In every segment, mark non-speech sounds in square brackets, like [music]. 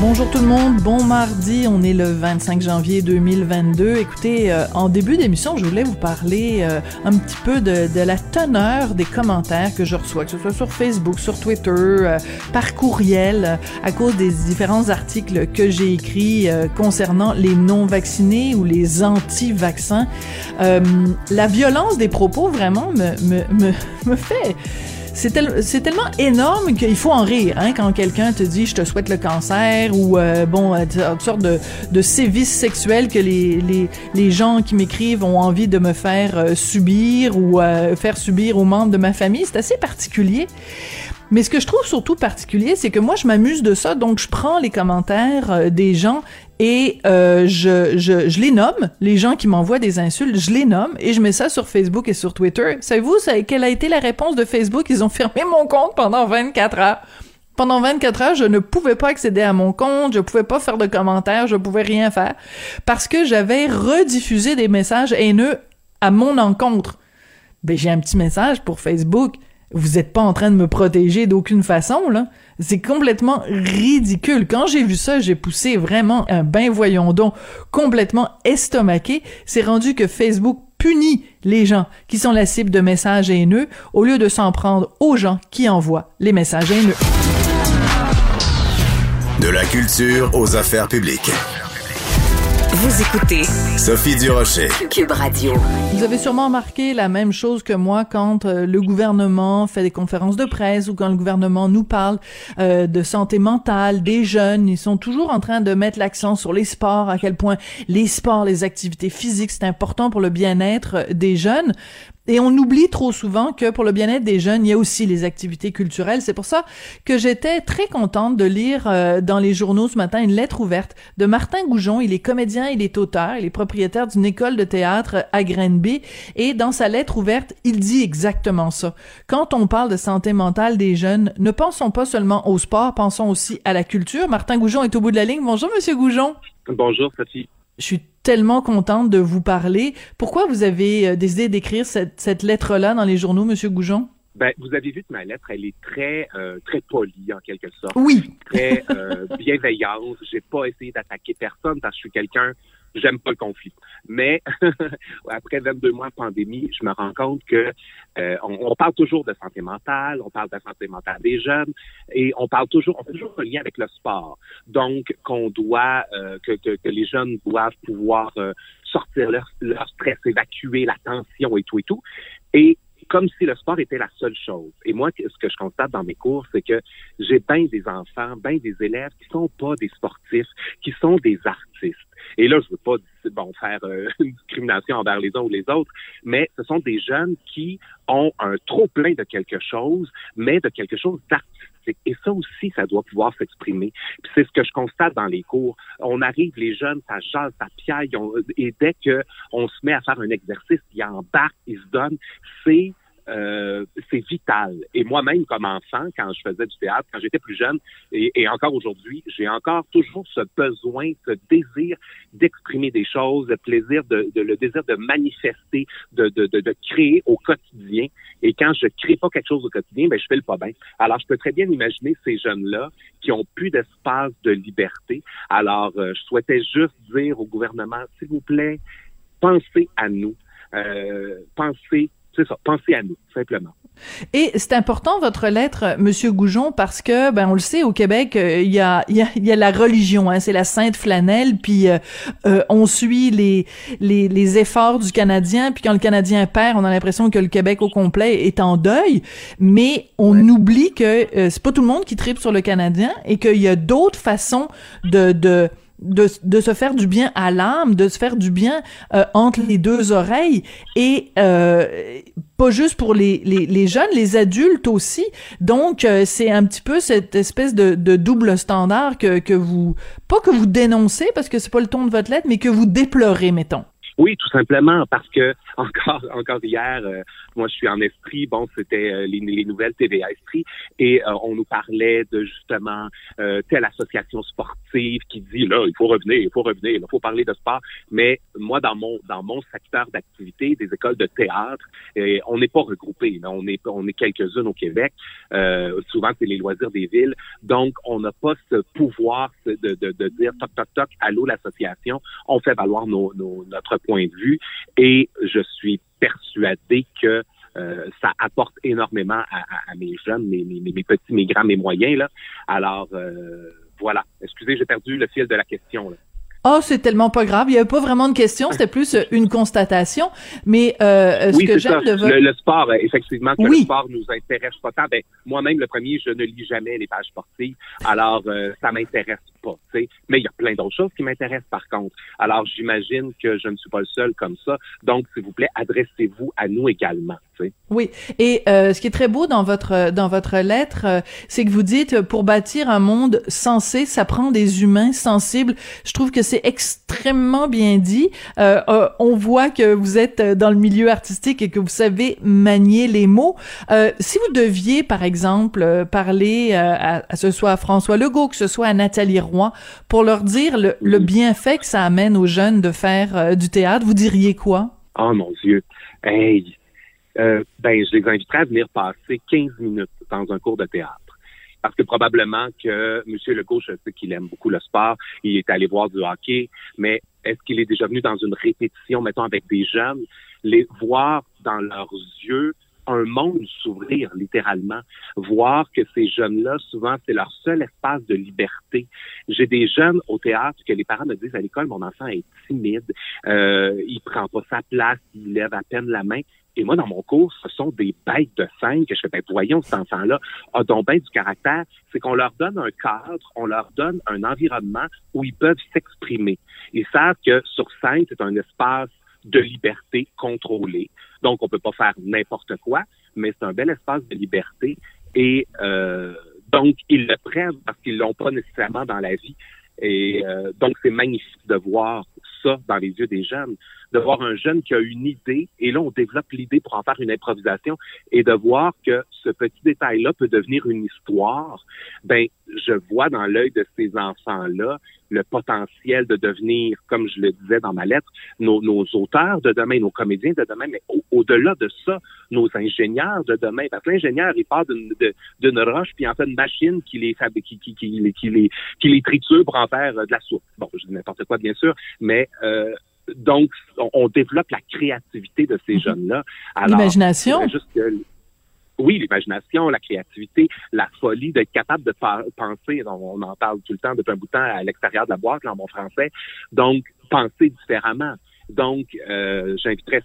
Bonjour tout le monde, bon mardi, on est le 25 janvier 2022. Écoutez, euh, en début d'émission, je voulais vous parler euh, un petit peu de, la teneur des commentaires que je reçois, que ce soit sur Facebook, sur Twitter, euh, par courriel, à cause des différents articles que j'ai écrits concernant les non-vaccinés ou les anti-vaccins. la violence des propos vraiment me, me, me, [laughs] me fait c'est tellement énorme qu'il faut en rire hein, quand quelqu'un te dit je te souhaite le cancer ou euh, bon euh, toutes sortes de, sévices sexuels que les, les, les gens qui m'écrivent ont envie de me faire euh, subir ou faire subir aux membres de ma famille. C'est assez particulier. Mais ce que je trouve surtout particulier, c'est que moi, je m'amuse de ça, donc je prends les commentaires des gens et euh, je, je, je, les nomme, les gens qui m'envoient des insultes, je les nomme et je mets ça sur Facebook et sur Twitter. Savez-vous quelle a été la réponse de Facebook? Ils ont fermé mon compte pendant 24 heures. Pendant 24 heures, je ne pouvais pas accéder à mon compte, je pouvais pas faire de commentaires, je pouvais rien faire parce que j'avais rediffusé des messages haineux à mon encontre. Ben, j'ai un petit message pour Facebook vous êtes pas en train de me protéger d'aucune façon, là. C'est complètement ridicule. Quand j'ai vu ça, j'ai poussé vraiment un ben voyons donc complètement estomaqué. C'est rendu que Facebook punit les gens qui sont la cible de messages haineux au lieu de s'en prendre aux gens qui envoient les messages haineux. De la culture aux affaires publiques. Vous écoutez Sophie Durocher. Cube Radio. Vous avez sûrement remarqué la même chose que moi quand euh, le gouvernement fait des conférences de presse ou quand le gouvernement nous parle euh, de santé mentale des jeunes. Ils sont toujours en train de mettre l'accent sur les sports, à quel point les sports, les activités physiques, c'est important pour le bien-être des jeunes. Et on oublie trop souvent que pour le bien-être des jeunes, il y a aussi les activités culturelles. C'est pour ça que j'étais très contente de lire euh, dans les journaux ce matin une lettre ouverte de Martin Goujon. Il est comédien, il est auteur, il est propriétaire d'une école de théâtre à Grenby. Et dans sa lettre ouverte, il dit exactement ça. Quand on parle de santé mentale des jeunes, ne pensons pas seulement au sport, pensons aussi à la culture. Martin Goujon est au bout de la ligne. Bonjour, Monsieur Goujon. Bonjour, Sophie. Je suis tellement contente de vous parler. Pourquoi vous avez euh, décidé d'écrire cette, cette lettre-là dans les journaux, Monsieur Goujon? Ben, vous avez vu que ma lettre, elle est très euh, très polie en quelque sorte. Oui. Très euh, [laughs] bienveillante. J'ai pas essayé d'attaquer personne parce que je suis quelqu'un j'aime pas le conflit. Mais [laughs] après 22 mois de pandémie, je me rends compte que euh, on, on, parle toujours de santé mentale, on parle de santé mentale des jeunes, et on parle toujours, on fait toujours un lien avec le sport. Donc, qu'on doit, euh, que, que, que, les jeunes doivent pouvoir euh, sortir leur, leur stress, évacuer la tension et tout et tout. Et comme si le sport était la seule chose. Et moi, ce que je constate dans mes cours, c'est que j'ai bien des enfants, bien des élèves qui sont pas des sportifs, qui sont des artistes. Et là, je veux pas bon faire euh, [laughs] une discrimination envers les uns ou les autres, mais ce sont des jeunes qui ont un trop plein de quelque chose, mais de quelque chose d'artistique. Et ça aussi, ça doit pouvoir s'exprimer. Puis c'est ce que je constate dans les cours. On arrive, les jeunes, ça jase, ça piaille, et dès que on se met à faire un exercice, ils embarquent, ils se donnent, c'est euh, c'est vital. Et moi-même, comme enfant, quand je faisais du théâtre, quand j'étais plus jeune, et, encore aujourd'hui, j'ai encore toujours ce besoin, ce désir d'exprimer des choses, le plaisir de, de- le désir de manifester, de, de, de, de créer au quotidien. Et quand je crée pas quelque chose au quotidien, ben je fais le pas bien. Alors, je peux très bien imaginer ces jeunes-là qui ont plus d'espace de liberté. Alors, euh, je souhaitais juste dire au gouvernement, s'il vous plaît, pensez à nous. Euh, pensez, c'est ça, pensez à nous, simplement. Et c'est important votre lettre, Monsieur Goujon, parce que ben on le sait au Québec, euh, il y a il y a, il y a la religion, hein, c'est la sainte flanelle, puis euh, euh, on suit les, les les efforts du Canadien, puis quand le Canadien perd, on a l'impression que le Québec au complet est en deuil, mais on oublie que euh, c'est pas tout le monde qui tripe sur le Canadien et qu'il y a d'autres façons de de de, se faire du bien à l'âme, de se faire du bien euh, entre les deux oreilles et euh, pas juste pour les, les, les jeunes, les adultes aussi. Donc euh, c'est un petit peu cette espèce de, de double standard que, que vous pas que vous dénoncez parce que c'est pas le ton de votre lettre, mais que vous déplorez, mettons. Oui, tout simplement parce que encore [laughs] encore hier, euh, moi je suis en esprit. Bon, c'était euh, les, les nouvelles TVA Esprit et euh, on nous parlait de justement euh, telle association sportive qui dit là il faut revenir, il faut revenir, il faut parler de sport. Mais moi dans mon dans mon secteur d'activité, des écoles de théâtre, et on n'est pas regroupés. On est on est quelques-unes au Québec. Euh, souvent c'est les loisirs des villes. Donc on n'a pas ce pouvoir de, de, de dire toc toc toc allô l'association. On fait valoir nos, nos, notre point de vue et je suis persuadé que euh, ça apporte énormément à, à- à mes jeunes, mes, mes, mes petits, mes grands, mes moyens. Là. Alors, euh, voilà. Excusez, j'ai perdu le fil de la question. Là. Oh, c'est tellement pas grave. Il y avait pas vraiment de question. C'était plus euh, une constatation. Mais euh, ce oui, que j'aime de votre... Le, le sport, euh, effectivement, que Oui. le sport nous intéresse pas tant. Ben, moi-même, le premier, je ne lis jamais les pages sportives. Alors, euh, ça m'intéresse pas. tu sais. Mais il y a plein d'autres choses qui m'intéressent, par contre. Alors, j'imagine que je ne suis pas le seul comme ça. Donc, s'il vous plaît, adressez-vous à nous également. tu sais. Oui, et euh, ce qui est très beau dans votre dans votre lettre, euh, c'est que vous dites pour bâtir un monde sensé, ça prend des humains sensibles. Je trouve que c'est extrêmement bien dit. Euh, euh, on voit que vous êtes euh, dans le milieu artistique et que vous savez manier les mots. Euh, si vous deviez, par exemple, parler à, à ce soit à François Legault, que ce soit à Nathalie Roy, pour leur dire le, le bienfait que ça amène aux jeunes de faire du théâtre, vous diriez quoi? Oh mon Dieu. Hey. Ben, je les inviterais à venir passer 15 minutes dans un cours de théâtre. Parce que probablement que M. Legault, je sais qu'il aime beaucoup le sport, il est allé voir du hockey, mais est-ce qu'il est déjà venu dans une répétition, mettons, avec des jeunes, les voir dans leurs yeux un monde s'ouvrir littéralement, voir que ces jeunes-là, souvent, c'est leur seul espace de liberté. J'ai des jeunes au théâtre que les parents me disent à l'école, mon enfant est timide, euh, il prend pas sa place, il lève à peine la main. Et moi, dans mon cours, ce sont des bêtes de scène que je fais, ben, voyons, cet enfant-là a donc bien du caractère. C'est qu'on leur donne un cadre, on leur donne un environnement où ils peuvent s'exprimer. Ils savent que sur scène, c'est un espace de liberté contrôlée. Donc, on peut pas faire n'importe quoi, mais c'est un bel espace de liberté. Et euh, donc, ils le prennent parce qu'ils l'ont pas nécessairement dans la vie. Et euh, donc, c'est magnifique de voir ça dans les yeux des jeunes, de voir un jeune qui a une idée, et là, on développe l'idée pour en faire une improvisation, et de voir que ce petit détail-là peut devenir une histoire. Ben, je vois dans l'œil de ces enfants-là le potentiel de devenir, comme je le disais dans ma lettre, nos, auteurs de demain, nos comédiens de demain, mais au- au-delà de ça, nos ingénieurs de demain. Parce que l'ingénieur, il part d'une roche, puis en fait une machine qui les, qui, qui, qui, les, qui les triture pour en faire euh, de la soupe. Bon, je dis n'importe quoi, bien sûr, mais euh, donc, on, on développe la créativité de ces jeunes-là. Alors, L'imagination. oui, l'imagination, la créativité, la folie d'être capable de penser, on, on en parle tout le temps depuis un bout de temps à l'extérieur de la boîte, là, en bon français. Donc, penser différemment. Donc, euh, j'inviterais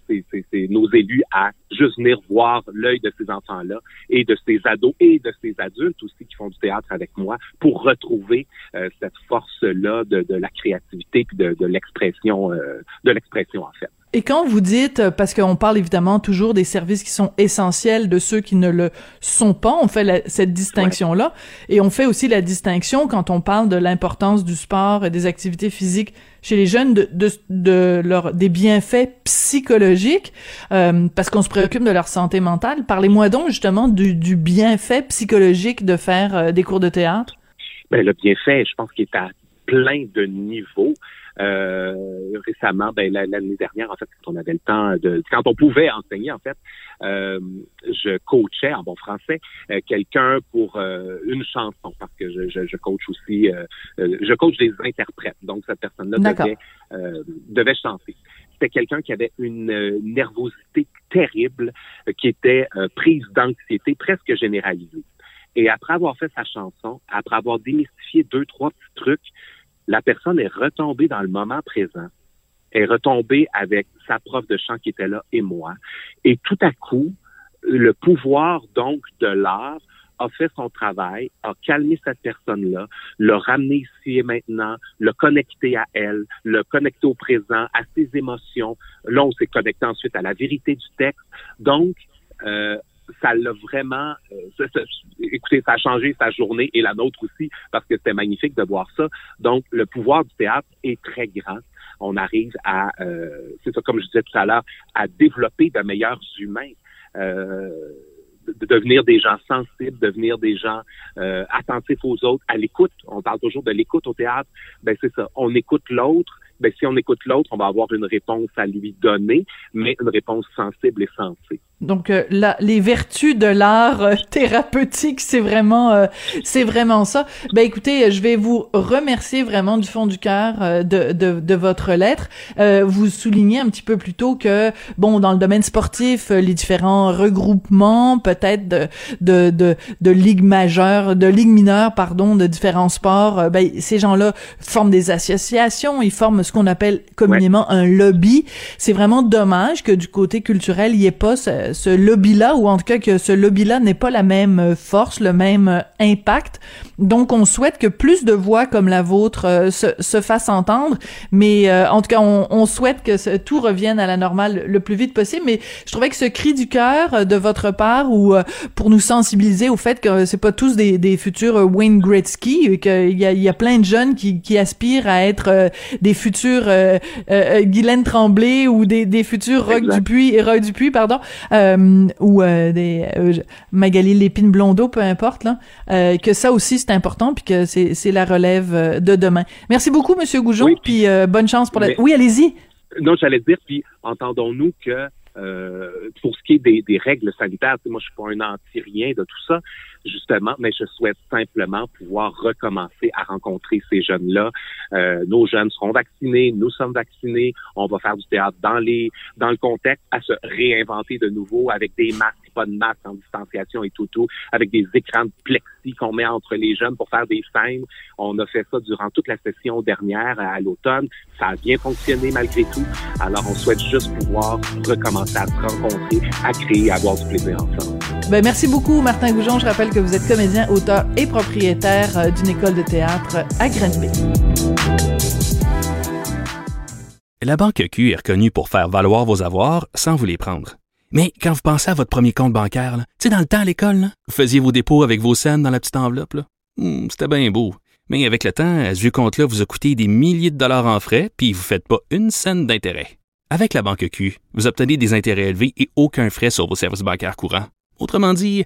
nos élus à juste venir voir l'œil de ces enfants-là et de ces ados et de ces adultes aussi qui font du théâtre avec moi pour retrouver euh, cette force-là de, de la créativité puis de, de l'expression, euh, de l'expression en fait. Et quand vous dites, euh, parce qu'on parle évidemment toujours des services qui sont essentiels de ceux qui ne le sont pas, on fait cette distinction-là, et on fait aussi la distinction quand on parle de l'importance du sport et des activités physiques chez les jeunes de, de, de leur, des bienfaits psychologiques, euh, parce qu'on se préoccupe de leur santé mentale. Parlez-moi donc justement du, du bienfait psychologique de faire euh, des cours de théâtre. Ben, le bienfait, je pense qu'il est à plein de niveaux. Euh, récemment, ben, l'année dernière, en fait, quand on avait le temps de, quand on pouvait enseigner, en fait, euh, je coachais en bon français euh, quelqu'un pour une chanson parce que je, je, je coach aussi, je coach des interprètes. Donc cette personne-là devait, devait chanter. C'était quelqu'un qui avait une nervosité terrible, qui était prise d'anxiété presque généralisée. Et après avoir fait sa chanson, après avoir démystifié deux, trois petits trucs, la personne est retombée dans le moment présent, est retombée avec sa prof de chant qui était là et moi. Et tout à coup, le pouvoir donc de l'art a fait son travail, a calmé cette personne-là, l'a ramené ici et maintenant, l'a connecté à elle, l'a connecté au présent, à ses émotions. Là, on s'est connecté ensuite à la vérité du texte. Donc, euh, ça l'a vraiment, euh, écoutez, ça a changé sa journée et la nôtre aussi parce que c'était magnifique de voir ça. Donc, le pouvoir du théâtre est très grand. On arrive à, euh, c'est ça, comme je disais tout à l'heure, à développer de meilleurs humains. Euh, de devenir des gens sensibles, devenir des gens euh, attentifs aux autres, à l'écoute. On parle toujours de l'écoute au théâtre. Ben c'est ça. On écoute l'autre. Ben si on écoute l'autre, on va avoir une réponse à lui donner, mais une réponse sensible et sensée. Donc euh, les vertus de l'art euh, [laughs] thérapeutique, c'est vraiment euh, c'est vraiment ça. Ben écoutez, je vais vous remercier vraiment du fond du cœur de, de, de votre lettre. vous soulignez un petit peu plus tôt que bon dans le domaine sportif, les différents regroupements peut-être de, de de de ligues majeures, de ligues mineures pardon, de différents sports, ben ces gens-là forment des associations, ils forment ce qu'on appelle communément un lobby. C'est vraiment dommage que du côté culturel, il n'y ait pas ce, ce lobby-là, ou en tout cas que ce lobby-là n'ait pas la même euh, force, le même euh, impact. Donc, on souhaite que plus de voix comme la vôtre euh, se, se fassent entendre, mais en tout cas, on, on souhaite que tout revienne à la normale le plus vite possible. Mais je trouvais que ce cri du cœur de votre part, ou pour nous sensibiliser au fait que c'est pas tous des, des futurs Wayne Gretzky, qu'il y a, y a plein de jeunes qui, qui aspirent à être des futurs Guylaine Tremblay ou des, des futurs Rock Dupuis et Roy Dupuis, pardon. Euh, ou euh, des euh, Magali Lépine Blondeau, peu importe là, que ça aussi c'est important puis que c'est la relève de demain. Merci beaucoup Monsieur Goujon puis bonne chance pour la. Oui, allez-y. Non, j'allais dire puis entendons-nous que pour ce qui est des, des règles sanitaires, moi je suis pas un anti-rien de tout ça, justement, mais je souhaite simplement pouvoir recommencer à rencontrer ces jeunes-là. Euh, nos jeunes seront vaccinés, nous sommes vaccinés, on va faire du théâtre dans les dans le contexte, à se réinventer de nouveau avec des masques, pas de masques en distanciation et tout tout, avec des écrans de plexi qu'on met entre les jeunes pour faire des scènes. On a fait ça durant toute la session dernière à, l'automne. Ça a bien fonctionné malgré tout. Alors on souhaite juste pouvoir recommencer à se rencontrer, à créer, à avoir du plaisir ensemble. Ben, merci beaucoup Martin Goujon. Je rappelle vous êtes comédien, auteur et propriétaire euh, d'une école de théâtre à Granby. La Banque Q est reconnue pour faire valoir vos avoirs sans vous les prendre. Mais quand vous pensez à votre premier compte bancaire, tu sais, dans le temps à l'école, vous faisiez vos dépôts avec vos scènes dans la petite enveloppe. Hmm, c'était bien beau. Mais avec le temps, ce vieux compte-là vous a coûté des milliers de dollars en frais, puis vous ne faites pas une scène d'intérêt. Avec la Banque Q, vous obtenez des intérêts élevés et aucun frais sur vos services bancaires courants. Autrement dit,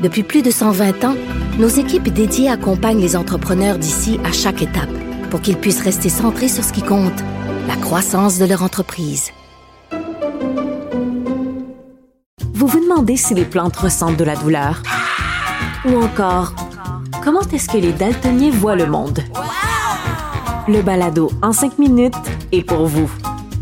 Depuis plus de 120 ans, nos équipes dédiées accompagnent les entrepreneurs d'ici à chaque étape pour qu'ils puissent rester centrés sur ce qui compte, la croissance de leur entreprise. Vous vous demandez si les plantes ressentent de la douleur? Ou encore, comment est-ce que les daltoniens voient le monde? Le balado en cinq minutes est pour vous.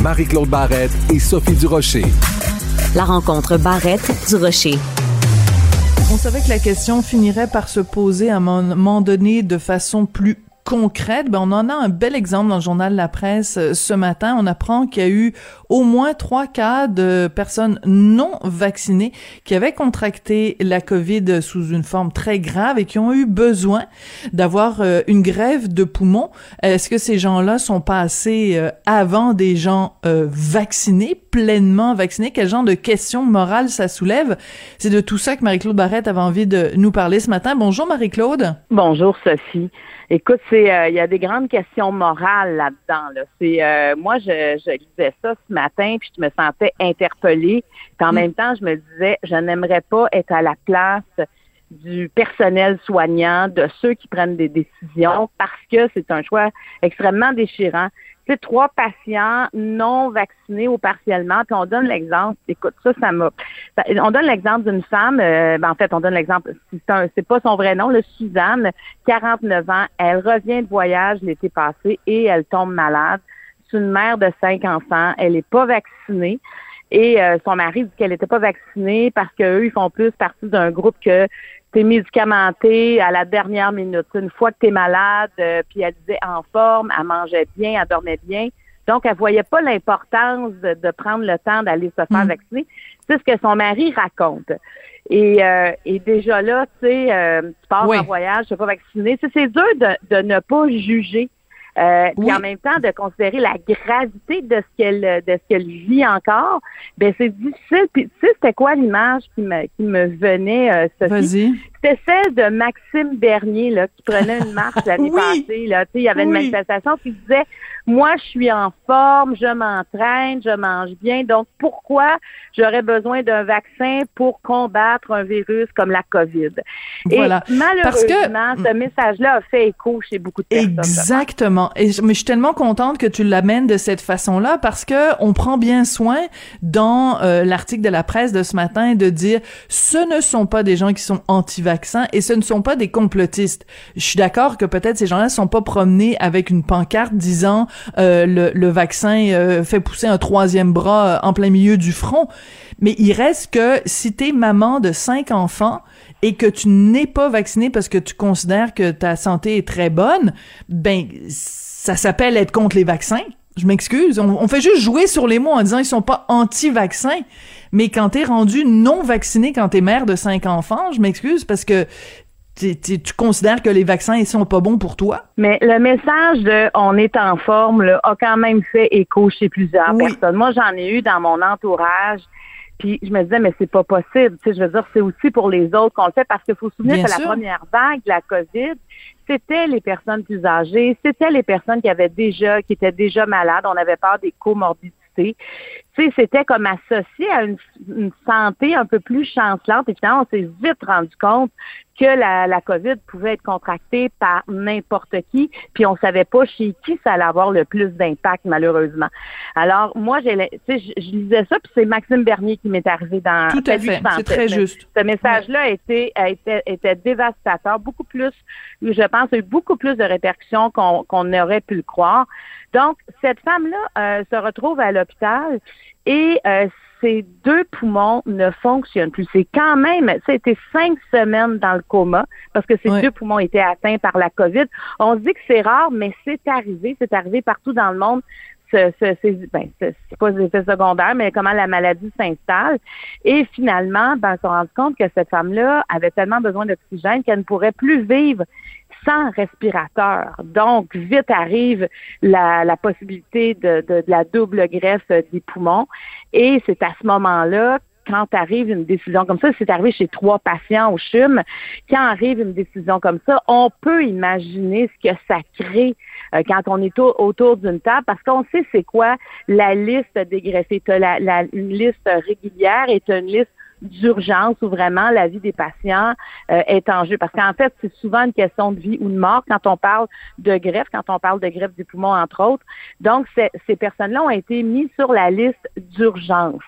Marie-Claude Barrette et Sophie Durocher. La rencontre Barrette-Durocher. On savait que la question finirait par se poser à un moment donné de façon plus concrète, ben on en a un bel exemple dans le journal La Presse euh, ce matin. On apprend qu'il y a eu au moins trois cas de personnes non vaccinées qui avaient contracté la COVID sous une forme très grave et qui ont eu besoin d'avoir euh, une grève de poumons. Est-ce que ces gens-là sont passés euh, avant des gens vaccinés, pleinement vaccinés? Quel genre de questions morales ça soulève? C'est de tout ça que Marie-Claude Barrette avait envie de nous parler ce matin. Bonjour Marie-Claude. Bonjour Sophie. Écoute, c'est euh, il y a des grandes questions morales là-dedans. Là. C'est euh, moi, je, je lisais ça ce matin, puis je me sentais interpellée. Puis en mm. même temps, je me disais, je n'aimerais pas être à la place du personnel soignant, de ceux qui prennent des décisions, parce que c'est un choix extrêmement déchirant trois patients non vaccinés ou partiellement, puis on donne l'exemple, écoute, ça, ça m'a... On donne l'exemple d'une femme, euh, ben, en fait, on donne l'exemple, c'est pas son vrai nom, le Suzanne, 49 ans, elle revient de voyage l'été passé et elle tombe malade. C'est une mère de cinq enfants, elle est pas vaccinée. Et euh, son mari dit qu'elle n'était pas vaccinée parce qu'eux, ils font plus partie d'un groupe que t'es médicamenté à la dernière minute. Une fois que tu es malade, euh, puis elle disait en forme, elle mangeait bien, elle dormait bien. Donc, elle voyait pas l'importance de, prendre le temps d'aller se faire mm. vacciner. C'est ce que son mari raconte. Et, euh, et déjà là, tu sais, euh, tu pars en voyage, tu pas vacciné. C'est dur de, de ne pas juger euh, puis en même temps de considérer la gravité de ce qu'elle de ce qu'elle vit encore, ben c'est difficile. Puis tu sais, c'était quoi l'image qui me qui me venait, euh, Sophie? C'était celle de Maxime Bernier là, qui prenait une marche l'année [laughs] passée. Là. Tu sais, il y avait une manifestation qui disait Moi, je suis en forme, je m'entraîne, je mange bien, donc pourquoi j'aurais besoin d'un vaccin pour combattre un virus comme la COVID? Voilà. Et malheureusement, ce message-là a fait écho chez beaucoup de personnes. Exactement. Et mais je suis tellement contente que tu l'amènes de cette façon-là parce que on prend bien soin dans euh, l'article de la presse de ce matin de dire ce ne sont pas des gens qui sont et ce ne sont pas des complotistes. Je suis d'accord que peut-être ces gens-là sont pas promenés avec une pancarte disant euh, le, vaccin euh, fait pousser un troisième bras en plein milieu du front, mais il reste que si t'es maman de cinq enfants et que tu n'es pas vacciné parce que tu considères que ta santé est très bonne, ben ça s'appelle être contre les vaccins. Je m'excuse. On, fait juste jouer sur les mots en disant ils sont pas anti-vaccins. Mais quand t'es rendu non vacciné, quand t'es mère de cinq enfants, je m'excuse parce que tu considères que les vaccins ils sont pas bons pour toi? Mais le message de on est en forme là, a quand même fait écho chez plusieurs personnes. Moi, j'en ai eu dans mon entourage puis je me disais, mais c'est pas possible. Tu sais, je veux dire, c'est aussi pour les autres qu'on le fait parce qu'il faut se souvenir que la première vague de la COVID, c'était les personnes plus âgées, c'était les personnes qui avaient déjà, qui étaient déjà malades. On avait peur des comorbidités c'était comme associé à une, santé un peu plus chancelante. Et finalement, on s'est vite rendu compte que la, la COVID pouvait être contractée par n'importe qui, puis on savait pas chez qui ça allait avoir le plus d'impact, malheureusement. Alors, moi, j'ai, je, je lisais ça, puis c'est Maxime Bernier qui m'est arrivé dans... Tout à fait, c'est très juste. Ce message-là a été, était, dévastateur, beaucoup plus, je pense, a eu beaucoup plus de répercussions qu'on qu'on aurait pu le croire. Donc, cette femme-là euh, se retrouve à l'hôpital et euh, ses deux poumons ne fonctionnent plus. C'est quand même, c'était cinq semaines dans le coma parce que ses deux poumons étaient atteints par la COVID. On se dit que c'est rare, mais c'est arrivé. C'est arrivé partout dans le monde. Ce, ce, ben, c'est pas des effets secondaires, mais comment la maladie s'installe. Et finalement, ben, on s'est rendu compte que cette femme-là avait tellement besoin d'oxygène qu'elle ne pourrait plus vivre sans respirateur. Donc, vite arrive la, possibilité de, de, la double greffe des poumons. Et c'est à ce moment-là quand arrive une décision comme ça, c'est arrivé chez trois patients au CHUM, quand arrive une décision comme ça, on peut imaginer ce que ça crée euh, quand on est autour d'une table, parce qu'on sait c'est quoi la liste des greffés. La, la, une liste régulière est une liste d'urgence où vraiment la vie des patients euh, est en jeu. Parce qu'en fait, c'est souvent une question de vie ou de mort quand on parle de greffe, quand on parle de greffe du poumon, entre autres. Donc, ces personnes-là ont été mises sur la liste d'urgence.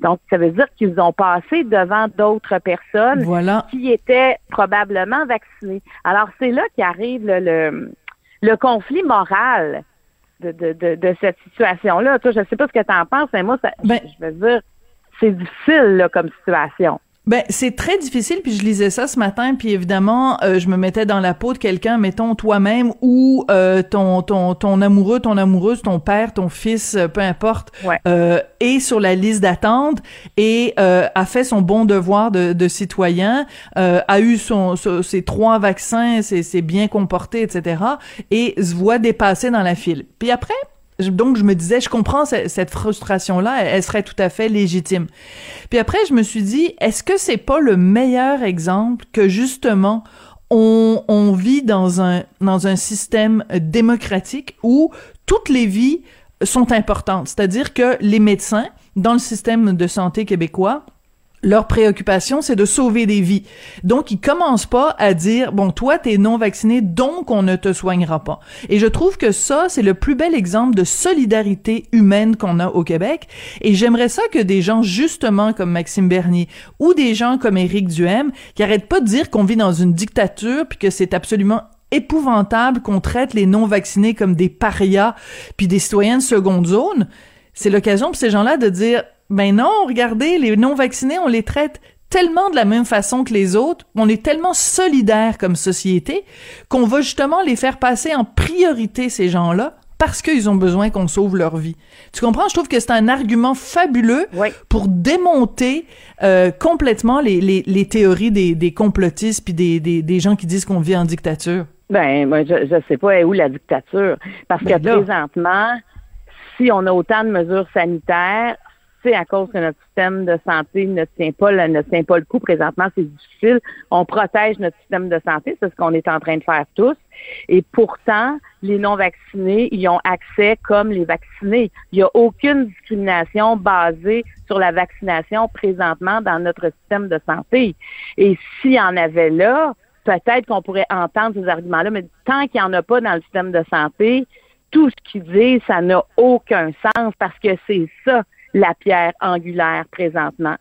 Donc, ça veut dire qu'ils ont passé devant d'autres personnes qui étaient probablement vaccinées. Alors, c'est là qu'arrive le, le, conflit moral de, de, de, cette situation-là. Toi, je ne sais pas ce que tu en penses, mais moi, ça, ben je veux dire, c'est difficile là, comme situation. Ben c'est très difficile puis je lisais ça ce matin puis évidemment euh, je me mettais dans la peau de quelqu'un mettons toi-même ou euh, ton ton ton amoureux ton amoureuse ton père ton fils euh, peu importe est sur la liste d'attente et a fait son bon devoir de, de citoyen a eu son, ses trois vaccins c'est bien comporté etc et se voit dépasser dans la file puis après donc, je me disais, je comprends cette, frustration-là, elle, serait tout à fait légitime. Puis après, je me suis dit, est-ce que c'est pas le meilleur exemple que justement on, vit dans un dans un système démocratique où toutes les vies sont importantes, c'est-à-dire que les médecins dans le système de santé québécois leur préoccupation, c'est de sauver des vies. Donc, ils commencent pas à dire, bon, toi, t'es non vacciné, donc on ne te soignera pas. Et je trouve que ça, c'est le plus bel exemple de solidarité humaine qu'on a au Québec. Et j'aimerais ça que des gens, justement, comme Maxime Bernier, ou des gens comme Éric Duhem, qui arrêtent pas de dire qu'on vit dans une dictature, puis que c'est absolument épouvantable qu'on traite les non-vaccinés comme des parias, puis des citoyens de seconde zone, c'est l'occasion pour ces gens-là de dire ben non, regardez, les non-vaccinés, on les traite tellement de la même façon que les autres, on est tellement solidaires comme société, qu'on va justement les faire passer en priorité, ces gens-là, parce qu'ils ont besoin qu'on sauve leur vie. Tu comprends? Je trouve que c'est un argument fabuleux pour démonter euh, complètement les, les, les, théories des, des complotistes puis des, des, des gens qui disent qu'on vit en dictature. Ben, moi, je, je sais pas où la dictature? Parce ben que présentement, si on a autant de mesures sanitaires, à cause que notre système de santé ne tient pas le, ne tient pas le coup présentement, c'est difficile. On protège notre système de santé, c'est ce qu'on est en train de faire tous. Et pourtant, les non-vaccinés y ont accès comme les vaccinés. Il n'y a aucune discrimination basée sur la vaccination présentement dans notre système de santé. Et s'il y en avait là, peut-être qu'on pourrait entendre ces arguments-là, mais tant qu'il n'y en a pas dans le système de santé, tout ce qu'ils disent, ça n'a aucun sens parce que c'est ça la pierre angulaire présentement.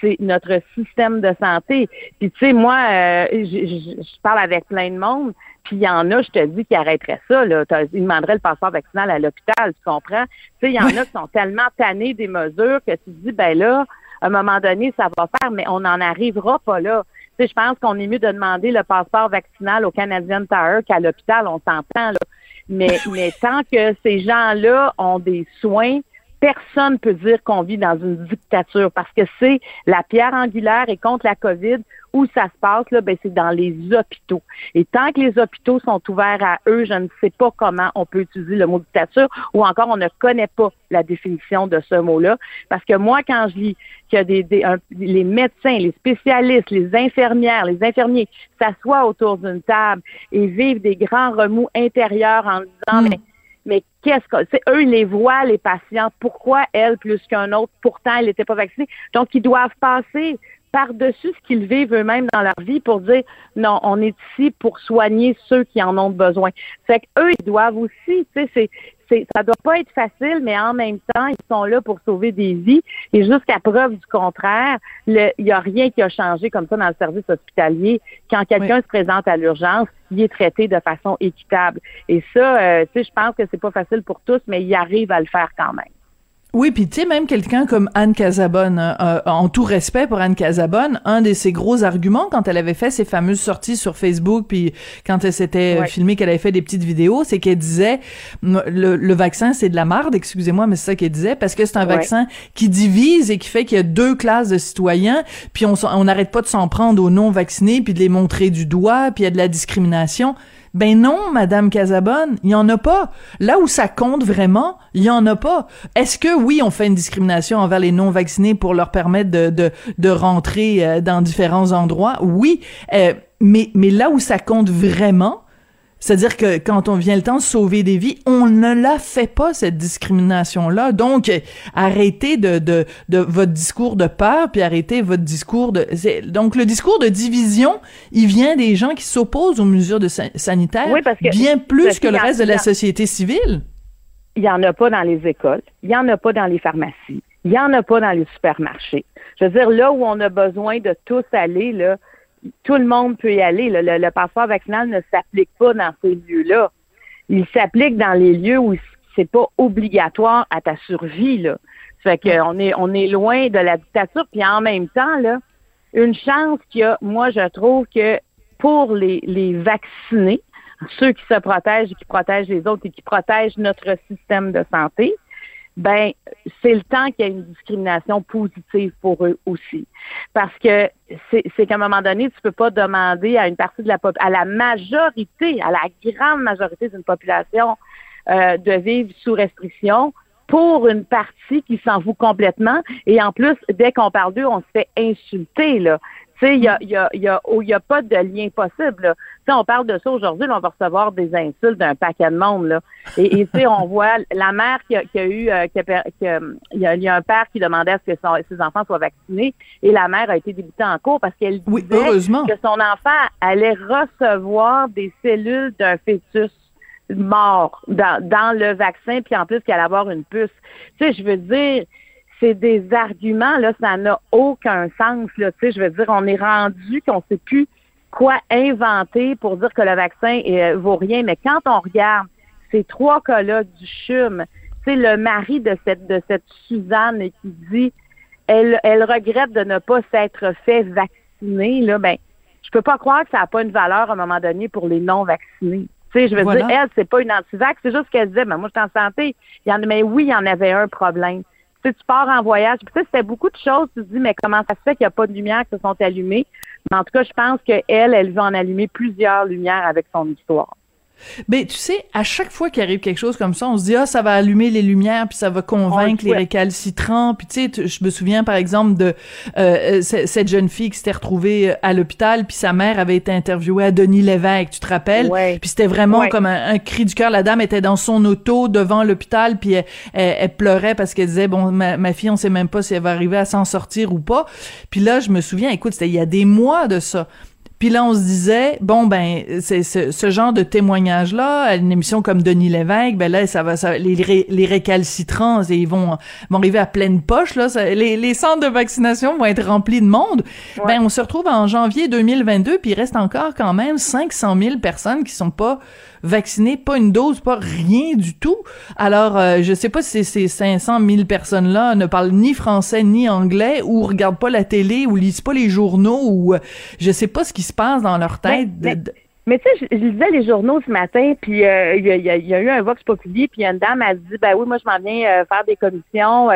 C'est notre système de santé. Puis tu sais, moi, euh, je, parle avec plein de monde, puis il y en a, je te dis, qui arrêteraient ça. Là. Ils demanderaient le passeport vaccinal à l'hôpital, tu comprends? Tu sais, il y en a qui sont tellement tannés des mesures que tu te dis, ben là, à un moment donné, ça va faire, mais on n'en arrivera pas là. Tu sais, je pense qu'on est mieux de demander le passeport vaccinal au Canadian Tower qu'à l'hôpital, on s'entend, là. Mais, mais tant que ces gens-là ont des soins, personne peut dire qu'on vit dans une dictature parce que c'est la pierre angulaire et contre la COVID où ça se passe, là, ben, c'est dans les hôpitaux. Et tant que les hôpitaux sont ouverts à eux, je ne sais pas comment on peut utiliser le mot dictature ou encore on ne connaît pas la définition de ce mot-là. Parce que moi, quand je lis que des, les médecins, les spécialistes, les infirmières, les infirmiers s'assoient autour d'une table et vivent des grands remous intérieurs en disant, hmm mais qu'est-ce que c'est eux ils les voient les patients pourquoi elle plus qu'un autre pourtant elle n'était pas vaccinée? Donc ils doivent passer par-dessus ce qu'ils vivent eux-mêmes dans leur vie pour dire non, on est ici pour soigner ceux qui en ont besoin. Fait qu'eux, ils doivent aussi, tu sais, c'est, c'est, ça doit pas être facile, mais en même temps, ils sont là pour sauver des vies. Et jusqu'à preuve du contraire, il n'y a rien qui a changé comme ça dans le service hospitalier. Quand quelqu'un se présente à l'urgence, il est traité de façon équitable. Et ça, euh, tu sais, je pense que c'est pas facile pour tous, mais ils arrivent à le faire quand même. Oui, puis tu sais, même quelqu'un comme Anne Casabonne, euh, euh, en tout respect pour Anne Casabonne, un de ses gros arguments quand elle avait fait ses fameuses sorties sur Facebook, puis quand elle s'était euh, filmée, qu'elle avait fait des petites vidéos, c'est qu'elle disait le, vaccin c'est de la marde, excusez-moi, mais c'est ça qu'elle disait, parce que c'est un vaccin qui divise et qui fait qu'il y a deux classes de citoyens, puis on n'arrête pas de s'en prendre aux non-vaccinés, puis de les montrer du doigt, puis il y a de la discrimination. Ben non, Madame Casabonne, il y en a pas. Là où ça compte vraiment, il y en a pas. Est-ce que oui, on fait une discrimination envers les non vaccinés pour leur permettre de de, rentrer euh, dans différents endroits? Oui, euh, mais mais là où ça compte vraiment, c'est-à-dire que quand on vient le temps de sauver des vies, on ne la fait pas, cette discrimination-là. Donc, arrêtez de, de, de votre discours de peur, puis arrêtez votre discours de... Donc, le discours de division, il vient des gens qui s'opposent aux mesures de sanitaires bien plus que le reste de la société civile. Il n'y en a pas dans les écoles, il n'y en a pas dans les pharmacies, il n'y en a pas dans les supermarchés. Je veux dire, là où on a besoin de tous aller, là, tout le monde peut y aller. Le, passeport vaccinal ne s'applique pas dans ces lieux-là. Il s'applique dans les lieux où c'est pas obligatoire à ta survie. Là. Fait qu'on est on est loin de la dictature. Puis en même temps, là, une chance qu'il y a, moi je trouve que pour les, les vaccinés, ceux qui se protègent et qui protègent les autres et qui protègent notre système de santé, ben c'est le temps qu'il y ait une discrimination positive pour eux aussi. Parce que c'est qu'à un moment donné, tu peux pas demander à une partie de la à la majorité, à la grande majorité d'une population euh, de vivre sous restriction pour une partie qui s'en fout complètement. Et en plus, dès qu'on parle d'eux, on se fait insulter. Là. Tu sais, il y a, y, a, y, a, y a pas de lien possible. Tu on parle de ça aujourd'hui, on va recevoir des insultes d'un paquet de monde. Là. Et, tu sais, on voit la mère qui a, qui a eu, euh, qui a, il, y a, y a un père qui demandait à ce que ses enfants soient vaccinés, et la mère a été débutée en cours parce qu'elle disait que son enfant allait recevoir des cellules d'un fœtus mort dans, dans le vaccin, puis en plus qu'elle allait avoir une puce. Tu sais, je veux dire, c'est des arguments, là, ça n'a aucun sens, là, tu sais, je veux dire, on est rendu qu'on sait plus quoi inventer pour dire que le vaccin euh, vaut rien, mais quand on regarde ces trois cas-là du CHUM, c'est le mari de cette, de cette Suzanne qui dit, elle, elle regrette de ne pas s'être fait vacciner, là, ben, je peux pas croire que ça n'a pas une valeur à un moment donné pour les non-vaccinés. Tu sais, je veux dire, elle, c'est pas une anti-vax, c'est juste qu'elle disait, ben, moi, je suis en santé. Il y en, mais oui, il y en avait un problème tu pars en voyage. Puis, c'était beaucoup de choses. Tu te dis, mais comment ça se fait qu'il n'y a pas de lumière qui se sont allumées? Mais en tout cas, je pense qu'elle, elle veut en allumer plusieurs lumières avec son histoire. Ben, tu sais, à chaque fois qu'il arrive quelque chose comme ça, on se dit ah ça va allumer les lumières puis ça va convaincre les récalcitrants. Puis tu sais, je me souviens par exemple de euh, euh, cette jeune fille qui s'était retrouvée euh, à l'hôpital puis sa mère avait été interviewée à Denis Lévesque, tu te rappelles? Puis c'était vraiment comme un, cri du cœur. La dame était dans son auto devant l'hôpital puis elle, pleurait parce qu'elle disait bon ma, ma, fille on sait même pas si elle va arriver à s'en sortir ou pas. Puis là je me souviens, écoute c'était il y a des mois de ça. Puis là, on se disait, bon, ben, c'est ce, genre de témoignage-là, une émission comme Denis Lévesque, ben là, ça va, ça, les, les récalcitrants, ils vont, vont arriver à pleine poche, là. les, les centres de vaccination vont être remplis de monde. Ben, on se retrouve en janvier 2022, puis il reste encore quand même 500 000 personnes qui sont pas vaccinés, pas une dose, pas rien du tout. Alors, euh, je sais pas si ces 500 000 personnes-là ne parlent ni français ni anglais ou regardent pas la télé ou lisent pas les journaux ou euh, je sais pas ce qui se passe dans leur tête. Mais, tu sais, je, lisais les journaux ce matin, puis euh, il y, a, eu un vox populi, puis une dame a dit, ben oui, moi je m'en viens faire des commissions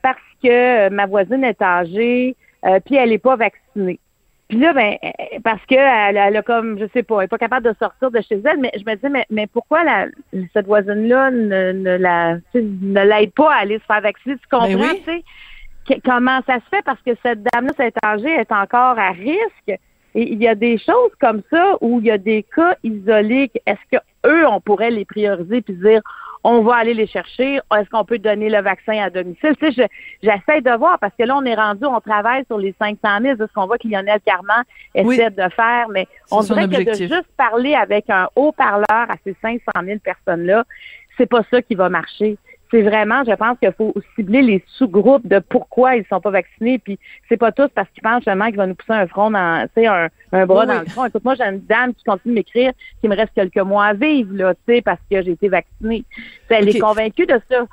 parce que ma voisine est âgée, puis elle est pas vaccinée. Puis là, ben, parce que elle, a comme, je sais pas, elle est pas capable de sortir de chez elle, mais je me dis, mais, mais pourquoi la, cette voisine-là ne, ne la, ne l'aide pas à aller se faire vacciner? Tu ben comprends, tu sais? Comment ça se fait? Parce que cette dame-là, cette âgée, est encore à risque. Et il y a des choses comme ça où il y a des cas isolés. Est-ce que eux, on pourrait les prioriser puis dire, on va aller les chercher. Est-ce qu'on peut donner le vaccin à domicile? Tu sais, j'essaie de voir parce que là, on est rendu, on travaille sur les 500 000 de ce qu'on voit en a Carman essaie de faire, mais on dirait que de juste parler avec un haut-parleur à ces 500 000 personnes-là, c'est pas ça qui va marcher c'est vraiment, je pense qu'il faut cibler les sous-groupes de pourquoi ils sont pas vaccinés. Puis c'est pas tous parce qu'ils pensent justement qu'il va nous pousser un front dans, tu sais, un, un bras dans le front. Écoute, moi, j'ai une dame qui continue de m'écrire qu'il me reste quelques mois à vivre, là, tu sais, parce que j'ai été vaccinée. Elle est convaincue de ça.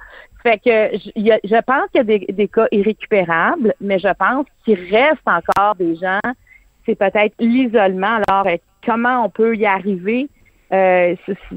Fait que je, je pense qu'il y a des, des cas irrécupérables, mais je pense qu'il reste encore des gens. C'est peut-être l'isolement. Alors, euh, comment on peut y arriver? Euh,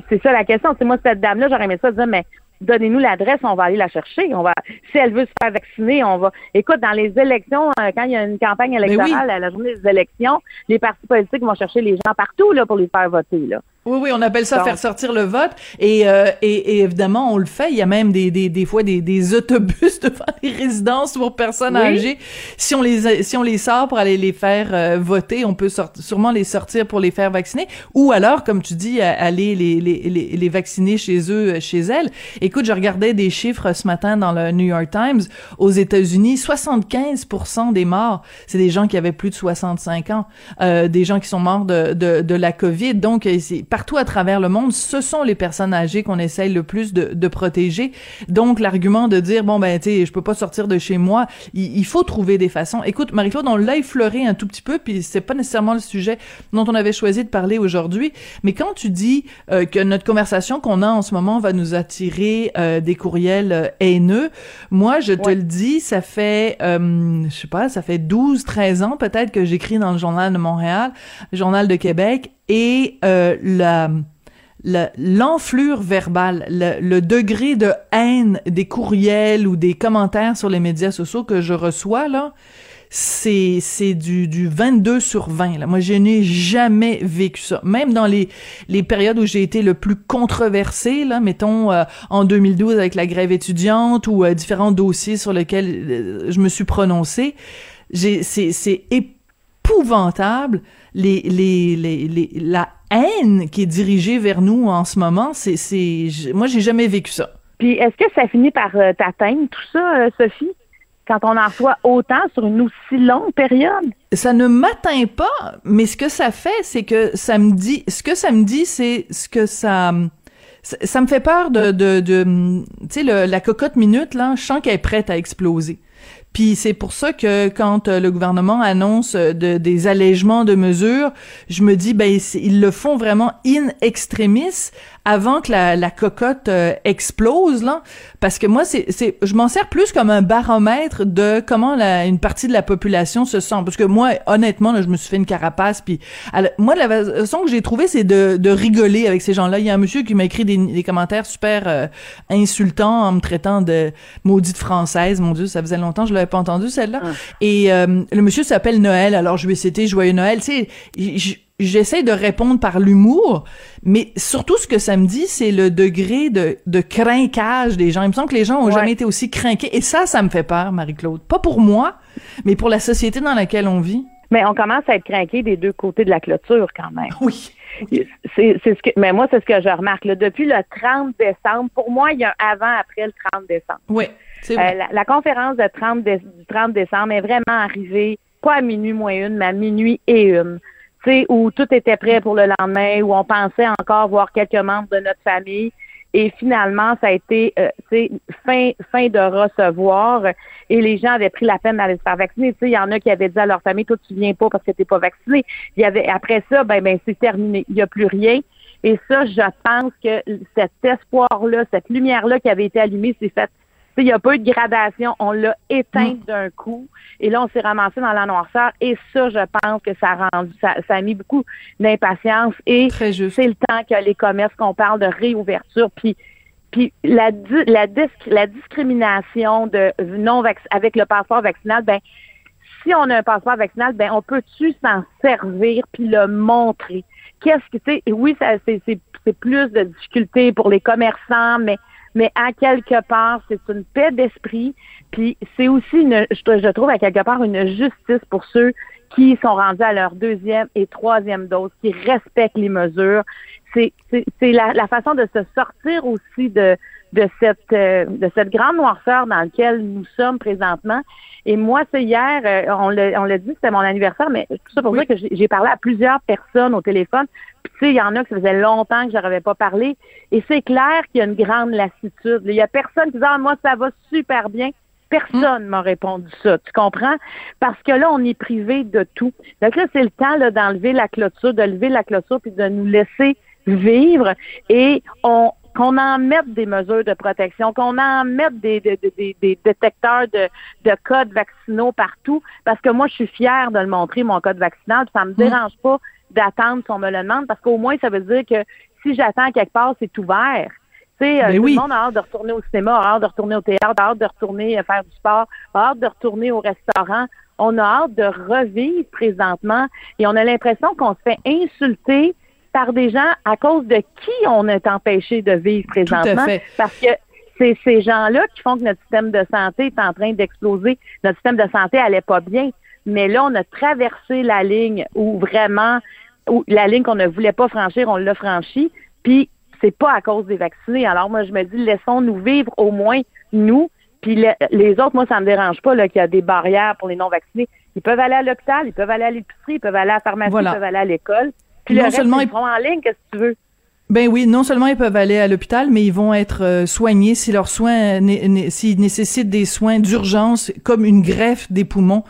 c'est ça la question. C'est moi, cette dame-là, j'aurais aimé ça dire, mais donnez-nous l'adresse, on va aller la chercher. On va, si elle veut se faire vacciner, on va. Écoute, dans les élections, euh, quand il y a une campagne électorale à la journée des élections, les partis politiques vont chercher les gens partout là pour les faire voter là. Oui, oui, on appelle ça faire sortir le vote. Et, euh, et, et, évidemment, on le fait. Il y a même des, des, des fois des, des autobus [laughs] devant les résidences pour personnes âgées. Si on les si on les sort pour aller les faire euh, voter, on peut sûrement les sortir pour les faire vacciner. Ou alors, comme tu dis, aller les, les, les, les vacciner chez eux, chez elles. Écoute, je regardais des chiffres ce matin dans le New York Times. Aux États-Unis, 75% des morts, c'est des gens qui avaient plus de 65 ans, euh, des gens qui sont morts de, de, de la COVID. Donc, c'est partout à travers le monde, ce sont les personnes âgées qu'on essaye le plus de, de protéger. Donc, l'argument de dire, bon, ben, tu sais, je peux pas sortir de chez moi, il, faut trouver des façons. Écoute, Marie-Claude, on l'a effleuré un tout petit peu, puis c'est pas nécessairement le sujet dont on avait choisi de parler aujourd'hui, mais quand tu dis euh, que notre conversation qu'on a en ce moment va nous attirer euh, des courriels euh, haineux, moi, je te le dis, ça fait, je sais pas, ça fait 12, 13 ans peut-être que j'écris dans le Journal de Montréal, le Journal de Québec, et euh, la l'enflure verbale, le, degré de haine des courriels ou des commentaires sur les médias sociaux que je reçois, là, c'est c'est du, du 22 sur 20. Là. Moi, je n'ai jamais vécu ça. Même dans les, les périodes où j'ai été le plus controversé, là, mettons euh, en 2012 avec la grève étudiante ou euh, différents dossiers sur lesquels je me suis prononcé, c'est c'est épouvantable les, les, les, la haine qui est dirigée vers nous en ce moment, c'est, c'est, moi, j'ai jamais vécu ça. Puis, est-ce que ça finit par euh, t'atteindre, tout ça, euh, Sophie? Quand on en reçoit autant sur une aussi longue période? Ça ne m'atteint pas, mais ce que ça fait, c'est que ça me dit, ce que ça me dit, c'est ce que ça, ça, me fait peur de, de, de tu sais, la cocotte minute, là, je sens qu'elle est prête à exploser. Puis c'est pour ça que quand euh, le gouvernement annonce euh, de, des allègements de mesures, je me dis ben ils le font vraiment in extremis avant que la, la cocotte euh, explose là. Parce que moi c'est c'est je m'en sers plus comme un baromètre de comment la, une partie de la population se sent. Parce que moi honnêtement là, je me suis fait une carapace puis moi la façon que j'ai trouvé c'est de, de rigoler avec ces gens-là. Il y a un monsieur qui m'a écrit des, des commentaires super euh, insultants en me traitant de maudite française. Mon dieu ça faisait longtemps que je l'avais pas entendu celle-là. Ah. et euh, le monsieur s'appelle Noël. Alors je lui ai cité joyeux Noël tu sais j'essaie de répondre par l'humour, mais surtout ce que ça me dit, c'est le degré de, de craquage des gens. Il me semble que les gens ont jamais été aussi craqués. Et ça, ça me fait peur, Marie-Claude. Pas pour moi, mais pour la société dans laquelle on vit. Mais on commence à être craqué des deux côtés de la clôture quand même. [laughs] Oui. C'est ce que, mais moi, c'est ce que je remarque. Depuis le 30 décembre, pour moi, il y a un avant-après le 30 décembre. Oui. Euh, la, la, conférence de 30 du 30 décembre est vraiment arrivée, pas à minuit moins une, mais à minuit et une où tout était prêt pour le lendemain, où on pensait encore voir quelques membres de notre famille. Et finalement, ça a été euh, fin, fin de recevoir et les gens avaient pris la peine d'aller se faire vacciner. Il y en a qui avaient dit à leur famille, toi, tu viens pas parce que tu n'es pas vacciné. Il y avait après ça, ben, ben c'est terminé. Il n'y a plus rien. Et ça, je pense que cet espoir-là, cette lumière-là qui avait été allumée, s'est faite il n'y a pas eu de gradation. On l'a éteint mm. d'un coup. Et là, on s'est ramassé dans la noirceur. Et ça, je pense que ça a rendu, ça, a mis beaucoup d'impatience. Et c'est le temps que les commerces, qu'on parle de réouverture. Puis, puis la, la, la discrimination de non avec le passeport vaccinal, ben si on a un passeport vaccinal, ben on peut-tu s'en servir puis le montrer? Qu'est-ce que tu sais? Oui, ça c'est plus de difficultés pour les commerçants, mais mais à quelque part, c'est une paix d'esprit. Puis c'est aussi, une, je, trouve, à quelque part, une justice pour ceux qui sont rendus à leur deuxième et troisième dose, qui respectent les mesures. C'est, la, façon de se sortir aussi de, de cette euh, de cette grande noirceur dans laquelle nous sommes présentement. Et moi, c'est hier, euh, on l'a on l'a dit, c'était mon anniversaire, mais tout ça pour dire que j'ai parlé à plusieurs personnes au téléphone tu sais, il y en a que ça faisait longtemps que je n'avais pas parlé. Et c'est clair qu'il y a une grande lassitude. Il y a personne qui dit, ah, moi, ça va super bien. Personne ne m'a répondu ça, tu comprends? Parce que là, on est privé de tout. Donc là, c'est le temps d'enlever la clôture, de lever la clôture, puis de nous laisser vivre. Et on, qu'on en mette des mesures de protection, qu'on en mette des, des, des, des détecteurs de, de, codes vaccinaux partout, parce que moi, je suis fière de le montrer, mon code vaccinal, ça me mm. dérange pas d'attendre si on me le demande, parce qu'au moins, ça veut dire que si j'attends quelque part, c'est ouvert. Tu sais, euh, tout le monde a hâte de retourner au cinéma, a hâte de retourner au théâtre, a hâte de retourner euh, faire du sport, a hâte de retourner au restaurant. On a hâte de revivre présentement et on a l'impression qu'on se fait insulter par des gens à cause de qui on est empêché de vivre présentement. fait. Parce que c'est ces gens-là qui font que notre système de santé est en train d'exploser. Notre système de santé allait pas bien. Mais là, on a traversé la ligne où vraiment, où la ligne qu'on ne voulait pas franchir, on l'a franchi. Puis c'est pas à cause des vaccinés. Alors moi, je me dis, laissons-nous vivre au moins nous. Puis le- les autres, moi, ça me dérange pas qu'il y a des barrières pour les non-vaccinés. Ils peuvent aller à l'hôpital, ils peuvent aller à l'épicerie, ils peuvent aller à la pharmacie, Voilà. ils peuvent aller à l'école. Puis Non le reste, seulement ils en ligne, qu'est-ce que tu veux? Ben oui, non seulement ils peuvent aller à l'hôpital, mais ils vont être euh, soignés si leurs soins, né- né- s'ils nécessitent des soins d'urgence, comme une greffe des poumons.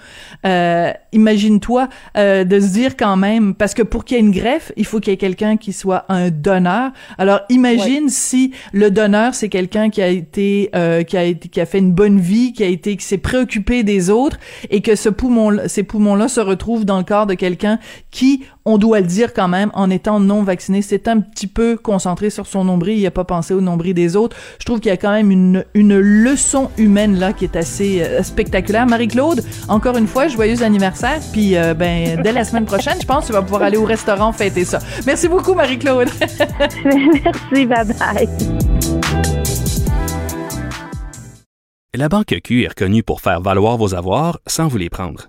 Euh, Imagine-toi euh, de se dire quand même, parce que pour qu'il y ait une greffe, il faut qu'il y ait quelqu'un qui soit un donneur. Alors imagine si le donneur c'est quelqu'un qui a été, euh, qui a été, qui a fait une bonne vie, qui a été, qui s'est préoccupé des autres, et que ce poumon, ces poumons-là se retrouvent dans le corps de quelqu'un qui, on doit le dire quand même, en étant non vacciné, c'est un petit peu concentré sur son nombril, il a pas pensé au nombril des autres. Je trouve qu'il y a quand même une, une leçon humaine là qui est assez euh, spectaculaire. Marie-Claude, encore une fois, joyeux anniversaire, puis euh, ben dès la semaine prochaine, je pense que tu vas pouvoir aller au restaurant fêter ça. Merci beaucoup Marie-Claude. [laughs] Merci, bye bye. La Banque Q est reconnue pour faire valoir vos avoirs sans vous les prendre.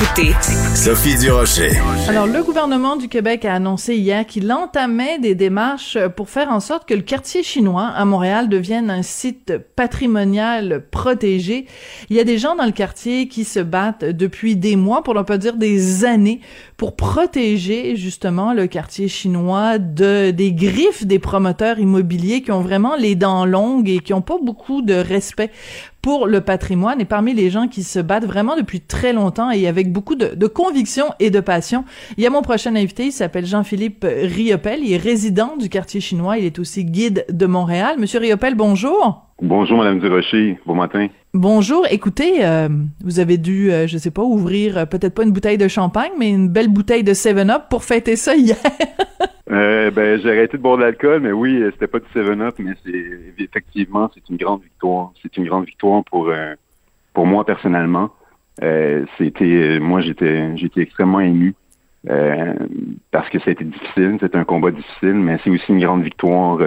Écoutez Sophie Durocher. Alors, le gouvernement du Québec a annoncé hier qu'il entamait des démarches pour faire en sorte que le quartier chinois à Montréal devienne un site patrimonial protégé. Il y a des gens dans le quartier qui se battent depuis des mois, pour ne pas dire des années, pour protéger justement le quartier chinois de des griffes des promoteurs immobiliers qui ont vraiment les dents longues et qui ont pas beaucoup de respect pour le patrimoine et parmi les gens qui se battent vraiment depuis très longtemps et avec beaucoup de, conviction et de passion. Il y a mon prochain invité, il s'appelle Jean-Philippe Riopel, il est résident du quartier chinois, il est aussi guide de Montréal. Monsieur Riopel, bonjour. Bonjour, Madame Durocher. Bon matin. Bonjour. Écoutez, euh, vous avez dû, euh, je sais pas, ouvrir euh, peut-être pas une bouteille de champagne, mais une belle bouteille de 7-Up pour fêter ça hier. [laughs] Euh, ben, j'ai arrêté de boire de l'alcool, mais oui, c'était pas du 7-Up, mais c'est effectivement, c'est une grande victoire. C'est une grande victoire pour pour moi personnellement. C'était, moi, j'étais j'étais extrêmement ému parce que c'était difficile, c'était un combat difficile, mais c'est aussi une grande victoire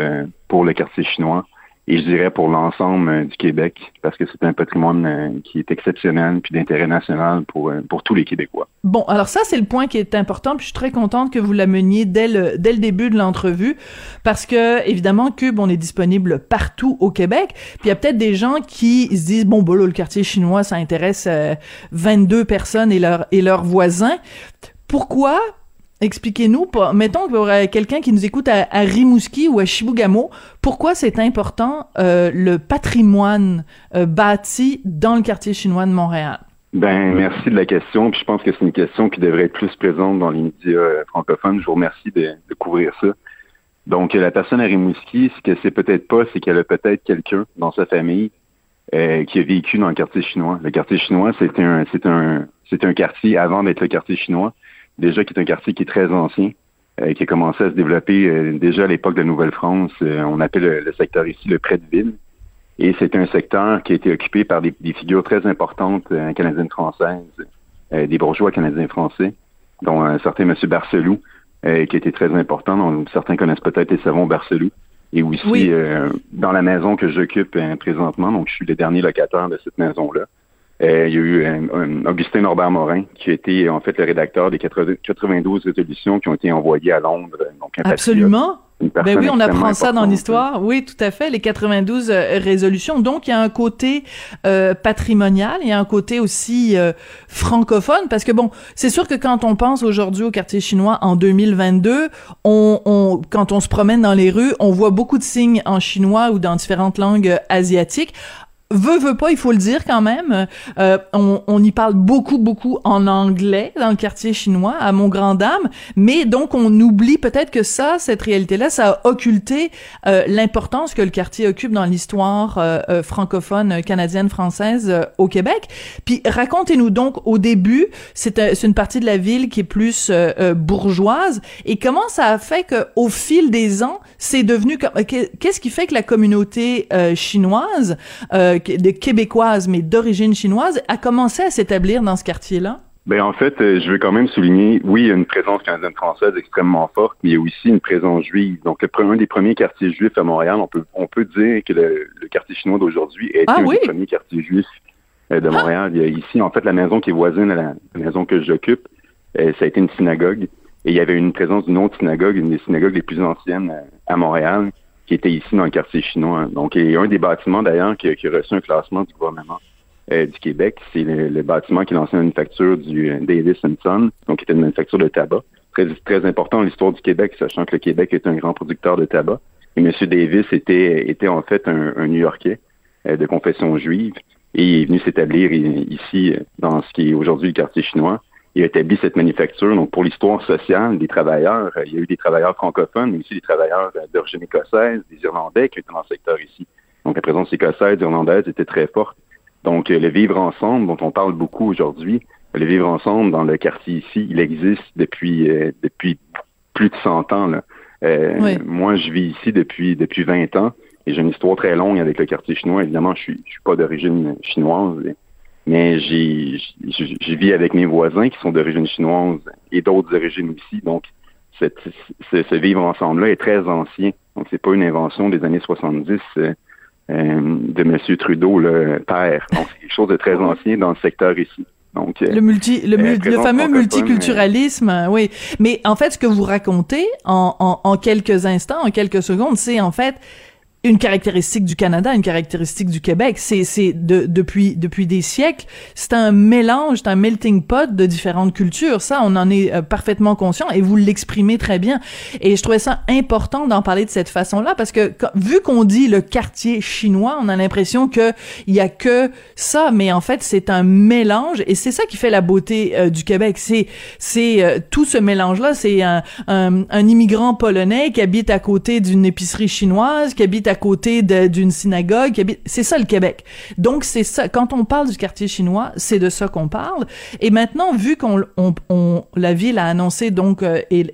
pour le quartier chinois et je dirais pour l'ensemble euh, du Québec parce que c'est un patrimoine euh, qui est exceptionnel puis d'intérêt national pour euh, pour tous les Québécois. Bon, alors ça, c'est le point qui est important, puis je suis très contente que vous l'ameniez dès le, dès le début de l'entrevue, parce que, évidemment, Cube, on est disponible partout au Québec, puis il y a peut-être des gens qui se disent, bon, bah là, le quartier chinois, ça intéresse euh, 22 personnes et, leur, et leurs voisins. Pourquoi Expliquez-nous, mettons qu'il y quelqu'un qui nous écoute à, Rimouski ou à Chibougamau, pourquoi c'est important euh, le patrimoine euh, bâti dans le quartier chinois de Montréal? Ben, merci de la question. Puis je pense que c'est une question qui devrait être plus présente dans les médias euh, francophones. Je vous remercie de, couvrir ça. Donc, la personne à Rimouski, ce que c'est peut-être pas, c'est qu'elle a peut-être quelqu'un dans sa famille qui a vécu dans le quartier chinois. Le quartier chinois, c'est un, c'est un, c'est un quartier avant d'être le quartier chinois. Déjà, qui est un quartier qui est très ancien. euh, qui a commencé à se développer euh, déjà à l'époque de Nouvelle-France. Euh, on appelle le, le, secteur ici le près de ville. Et c'est un secteur qui a été occupé par des, des figures très importantes canadiennes françaises, des bourgeois canadiens français, dont un certain M. Barcelou, qui a été très important. Certains connaissent peut-être les savons Barcelou. Et aussi dans la maison que j'occupe présentement, donc je suis le dernier locataire de cette maison-là. Euh, il y a eu euh, Augustin Norbert Morin, qui a été en fait le rédacteur des 92 résolutions qui ont été envoyées à Londres. Donc Absolument. Ben oui, on apprend ça dans l'histoire. Oui, tout à fait. Les 92 euh, résolutions. Donc, il y a un côté patrimonial, il y a un côté aussi francophone, parce que bon, c'est sûr que quand on pense aujourd'hui au quartier chinois en 2022, on, on, quand on se promène dans les rues, on voit beaucoup de signes en chinois ou dans différentes langues asiatiques veut veut pas, il faut le dire quand même. Euh, on, on, y parle beaucoup beaucoup en anglais dans le quartier chinois à mon grand dame, mais donc on oublie peut-être que ça, cette réalité-là, ça a occulté euh, l'importance que le quartier occupe dans l'histoire euh, euh francophone canadienne française euh, au Québec. Puis racontez-nous donc au début, c'est une partie de la ville qui est plus bourgeoise et comment ça a fait que au fil des ans, c'est devenu qu'est-ce qui fait que la communauté chinoise de québécoise, mais d'origine chinoise, a commencé à s'établir dans ce quartier-là? Ben en fait, euh, je veux quand même souligner, oui, il y a une présence canadienne-française extrêmement forte, mais il y a aussi une présence juive. Donc, un des premiers quartiers juifs à Montréal, on peut, on peut dire que le, quartier chinois d'aujourd'hui est ah un des premiers quartiers juifs euh, de ah! Montréal. Il y a ici, en fait, la maison qui est voisine à la, maison que j'occupe, euh, ça a été une synagogue. Et il y avait une présence d'une autre synagogue, une des synagogues les plus anciennes à Montréal, qui était ici dans le quartier chinois. Donc, a un des bâtiments d'ailleurs qui, a reçu un classement du gouvernement euh, du Québec. C'est le, bâtiment qui est l'ancienne manufacture du euh, Davis Simpson, donc qui était une manufacture de tabac. Très, important dans l'histoire du Québec, sachant que le Québec est un grand producteur de tabac. Et M. Davis était, était en fait un, New-Yorkais euh, de confession juive et il est venu s'établir ici dans ce qui est aujourd'hui le quartier chinois il a établi cette manufacture. Donc, pour l'histoire sociale des travailleurs, euh, il y a eu des travailleurs francophones, mais aussi des travailleurs euh, d'origine écossaise, des Irlandais qui étaient dans le secteur ici. Donc, la présence écossaise et irlandaise était très forte. Donc, euh, le vivre ensemble, dont on parle beaucoup aujourd'hui, le vivre ensemble dans le quartier ici, il existe depuis depuis plus de 100 ans. Là. Moi, je vis ici depuis depuis 20 ans et j'ai une histoire très longue avec le quartier chinois. Évidemment, je suis je suis pas d'origine chinoise mais j'ai, je vis avec mes voisins qui sont d'origine chinoise et d'autres origines aussi. Donc, cette, ce, ce, vivre ensemble-là est très ancien. Donc, c'est pas une invention des années 70 euh, euh, de M. Trudeau, le père. Donc, c'est quelque chose de très ancien dans le secteur ici. Donc, euh, le multi, le, le fameux multiculturalisme, oui. Mais en fait, ce que vous racontez en, en, en quelques instants, en quelques secondes, c'est en fait une caractéristique du Canada, une caractéristique du Québec. C'est c'est de, depuis depuis des siècles, c'est un mélange, c'est un melting pot de différentes cultures. Ça, on en est euh, parfaitement conscient et vous l'exprimez très bien. Et je trouvais ça important d'en parler de cette façon-là parce que vu qu'on dit le quartier chinois, on a l'impression que il y a que ça, mais en fait c'est un mélange et c'est ça qui fait la beauté euh, du Québec. C'est c'est euh, tout ce mélange-là. C'est un, un, un immigrant polonais qui habite à côté d'une épicerie chinoise, qui habite côté d'une synagogue. C'est ça le Québec. Donc c'est ça. Quand on parle du quartier chinois, c'est de ça qu'on parle. Et maintenant, vu qu'on on, la ville a annoncé donc euh, et,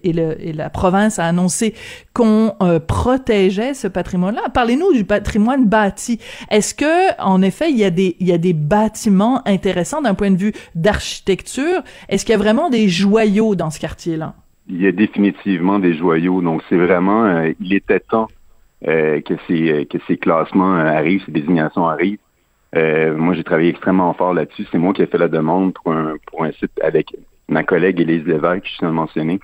la province a annoncé qu'on euh, protégeait ce patrimoine-là, parlez-nous du patrimoine bâti. Est-ce que en effet il y a des il y a des bâtiments intéressants d'un point de vue d'architecture? Est-ce qu'il y a vraiment des joyaux dans ce quartier-là? Il y a définitivement des joyaux. Donc, c'est vraiment, euh, il était temps euh, que ces euh, que ces classements euh, arrivent, ces désignations arrivent. moi, j'ai travaillé extrêmement fort là-dessus. C'est moi qui ai fait la demande pour un pour un site avec ma collègue Élise Lévesque, que je viens de mentionner,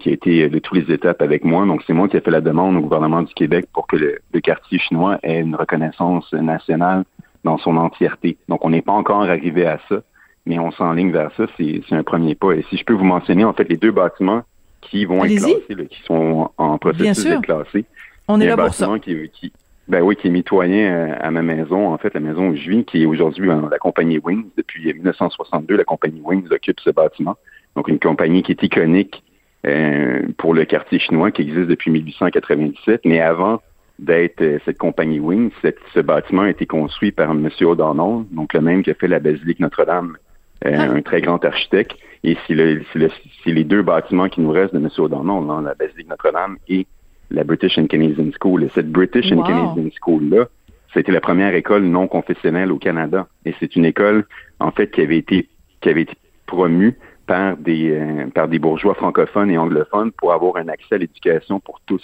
qui a été de toutes les étapes avec moi. Donc, c'est moi qui ai fait la demande au gouvernement du Québec pour que le, quartier chinois ait une reconnaissance nationale dans son entièreté. Donc, on n'est pas encore arrivé à ça, mais on s'enligne vers ça. C'est un premier pas. Et si je peux vous mentionner, en fait, les deux bâtiments qui vont être classés, qui sont en processus de classer. On est là pour ça. Qui, qui, ben oui, qui est mitoyen euh, à ma maison, en fait, la maison où je vis, qui est aujourd'hui la compagnie Wings. Depuis 1962, la compagnie Wings occupe ce bâtiment. Donc, une compagnie qui est iconique euh, pour le quartier chinois, qui existe depuis 1897. Mais avant d'être euh, cette compagnie Wings, ce bâtiment a été construit par M. O'Donnell, donc le même qui a fait la basilique Notre-Dame un très grand architecte. Et c'est le, le, les deux bâtiments qui nous restent de M. O'Donnell, hein, la Basilique Notre-Dame et la British and Canadian School. Et cette British and Canadian School-là, c'était la première école non confessionnelle au Canada. Et c'est une école, en fait, qui avait été, qui avait été promue par des, euh, par des bourgeois francophones et anglophones pour avoir un accès à l'éducation pour tous.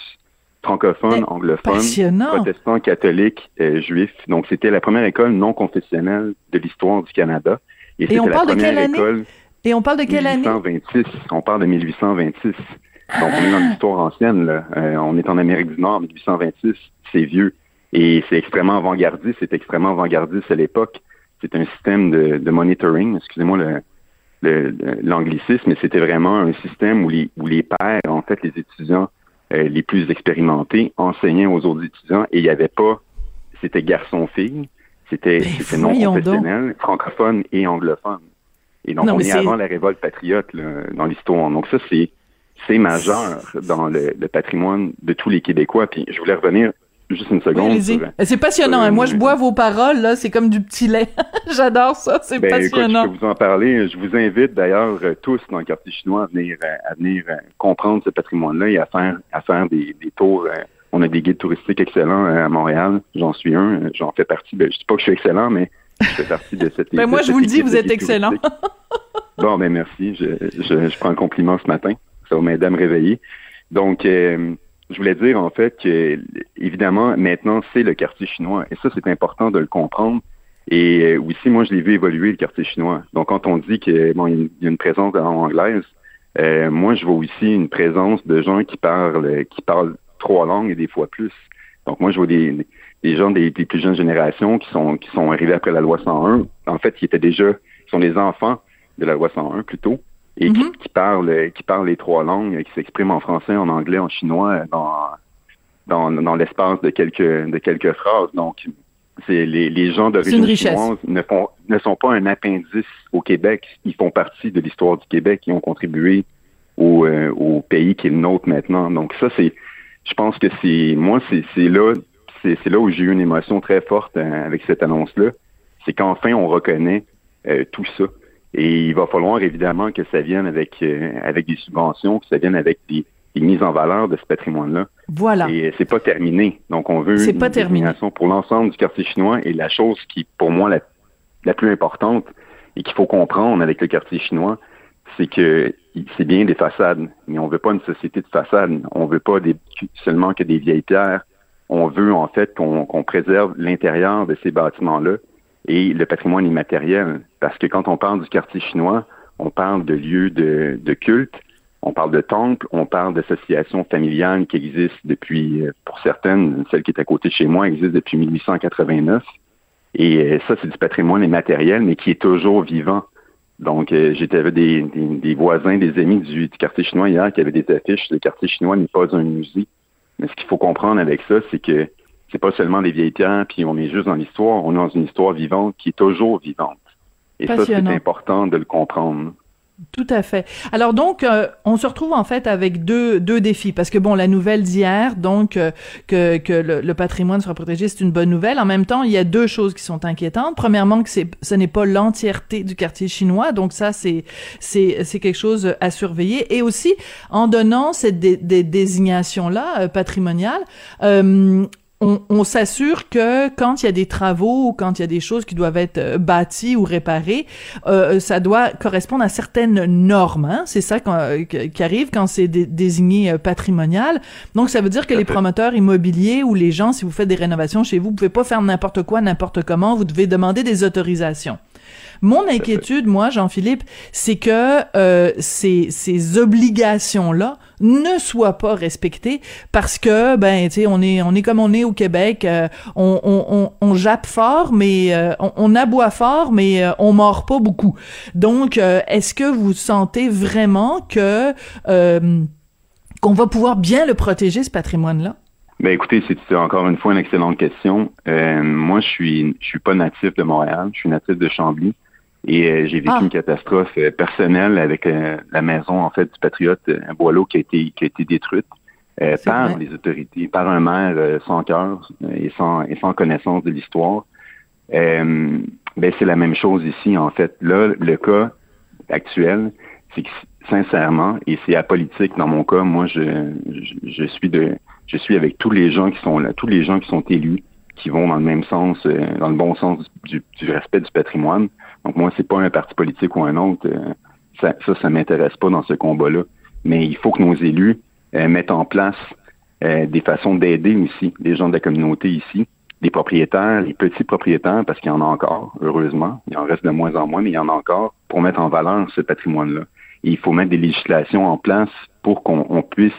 Francophones, anglophones, protestants, catholiques, euh, juifs. Donc, c'était la première école non confessionnelle de l'histoire du Canada. Et, c'était la première école. Et on parle de quelle 1826. On parle de 1826. Donc, on est dans l'histoire ancienne. Là. Euh, on est en Amérique du Nord, 1826. C'est vieux. Et c'est extrêmement avant-gardiste. C'est extrêmement avant-gardiste à l'époque. C'est un système de, de monitoring. Excusez-moi le, l'anglicisme, mais c'était vraiment un système où les, où les pères, en fait, les étudiants euh, les plus expérimentés, enseignaient aux autres étudiants et il n'y avait pas, c'était garçon-fille, c'était, c'était non professionnel, francophone et anglophone. Et donc, on est, avant la révolte patriote dans l'histoire. Donc ça, c'est c'est majeur dans le, patrimoine de tous les Québécois. Puis je voulais revenir juste une seconde. c'est passionnant. Hein. Moi, je bois vos paroles, là. C'est comme du petit lait. [laughs] J'adore ça. C'est ben, passionnant. je peux vous en parler. Je vous invite d'ailleurs euh, tous dans le quartier chinois à venir, euh, à venir euh, comprendre ce patrimoine-là et à faire, à faire des, des tours. On a des guides touristiques excellents à Montréal. J'en suis un. J'en fais partie. De, je dis pas que je suis excellent, mais je fais partie de cette [laughs] ben moi, je vous le dis, vous êtes excellent. bon, ben merci. Je, je, je, prends un compliment ce matin. Ça va. Donc, euh, je voulais dire en fait que, évidemment, maintenant, c'est le quartier chinois. Et ça, c'est important de le comprendre. Et euh, aussi, moi, je l'ai vu évoluer, le quartier chinois. Donc, quand on dit qu'il y, a une présence en anglaise, euh, moi, je vois aussi une présence de gens qui parlent, qui parlent trois langues et des fois plus. Donc, moi, je vois des, des gens des, plus jeunes générations qui sont qui sont arrivés après la loi 101, en fait, qui étaient déjà, qui sont les enfants de la loi 101 plutôt, et qui, mhm. qui, parlent qui parlent les trois langues, qui s'expriment en français, en anglais, en chinois dans dans, dans l'espace de quelques de quelques phrases. Donc, c'est les, les gens d'origine chinoise ne font ne sont pas un appendice au Québec, ils font partie de l'histoire du Québec, ils ont contribué au, euh, au pays qui est le nôtre maintenant. Donc ça, c'est je pense que c'est moi, c'est là c'est là où j'ai eu une émotion très forte euh, avec cette annonce-là. C'est qu'enfin, on reconnaît euh, tout ça. Et il va falloir évidemment que ça vienne avec, euh, avec des subventions, que ça vienne avec des, mises en valeur de ce patrimoine-là. Voilà. Et c'est pas terminé. Donc, on veut une pas pour l'ensemble du quartier chinois. Et la chose qui, pour moi, la, la plus importante et qu'il faut comprendre avec le quartier chinois, c'est que c'est bien des façades, mais on veut pas une société de façades. On veut pas des, seulement que des vieilles pierres on veut en fait qu'on préserve l'intérieur de ces bâtiments-là et le patrimoine immatériel. Parce que quand on parle du quartier chinois, on parle de lieux de, culte, on parle de temples, on parle d'associations familiales qui existent depuis, euh, pour certaines, celle qui est à côté de chez moi existe depuis 1889. Et euh, ça, c'est du patrimoine immatériel, mais qui est toujours vivant. Donc, euh, j'étais avec des, des, voisins, des amis du, du, quartier chinois hier qui avaient des affiches. Le quartier chinois n'est pas un musée. Mais ce qu'il faut comprendre avec ça, c'est que c'est pas seulement des vieilles pierres, puis on est juste dans l'histoire, on est dans une histoire vivante qui est toujours vivante. Et ça, c'est important de le comprendre. Tout à fait. Alors donc, euh, on se retrouve en fait avec deux, deux défis parce que bon, la nouvelle d'hier, donc euh, que, que le, patrimoine soit protégé, c'est une bonne nouvelle. En même temps, il y a deux choses qui sont inquiétantes. Premièrement, que ce n'est pas l'entièreté du quartier chinois, donc ça c'est c'est c'est quelque chose à surveiller. Et aussi, en donnant cette des désignation là euh, patrimoniale, on, s'assure que quand il y a des travaux ou quand il y a des choses qui doivent être euh, bâties ou réparées, euh, ça doit correspondre à certaines normes. Hein? C'est ça qui arrive quand c'est désigné euh, patrimonial. Donc, ça veut dire que les promoteurs immobiliers ou les gens, si vous faites des rénovations chez vous, vous pouvez pas faire n'importe quoi, n'importe comment. Vous devez demander des autorisations. Mon inquiétude, moi, Jean-Philippe, c'est que euh, ces, ces obligations-là ne soient pas respectées parce que, ben, tu sais, on est, on est comme on est au Québec, euh, on, on, on, jappe fort, mais euh, on, on, aboie fort, mais euh, on mord pas beaucoup. Donc, est-ce que vous sentez vraiment que qu'on va pouvoir bien le protéger, ce patrimoine-là? Ben écoutez, c'est encore une fois une excellente question. moi, je suis je suis pas natif de Montréal, je suis natif de Chambly. Et euh, j'ai vécu ah. une catastrophe euh, personnelle avec euh, la maison en fait du patriote un Boileau qui a été qui a été détruite par les autorités, par un maire sans cœur et sans et sans connaissance de l'histoire. Ben, c'est la même chose ici, en fait. Là, le cas actuel, c'est que sincèrement, et c'est apolitique dans mon cas, moi, je, je, suis de, je suis avec tous les gens qui sont là, tous les gens qui sont élus, qui vont dans le même sens, euh, dans le bon sens du, respect du patrimoine. Donc moi, c'est pas un parti politique ou un autre. Euh, ça, ça, ça m'intéresse pas dans ce combat-là. Mais il faut que nos élus euh, mettent en place des façons d'aider aussi les gens de la communauté ici, les propriétaires, les petits propriétaires, parce qu'il y en a encore, heureusement. Il en reste de moins en moins, mais il y en a encore pour mettre en valeur ce patrimoine-là. il faut mettre des législations en place pour qu'on puisse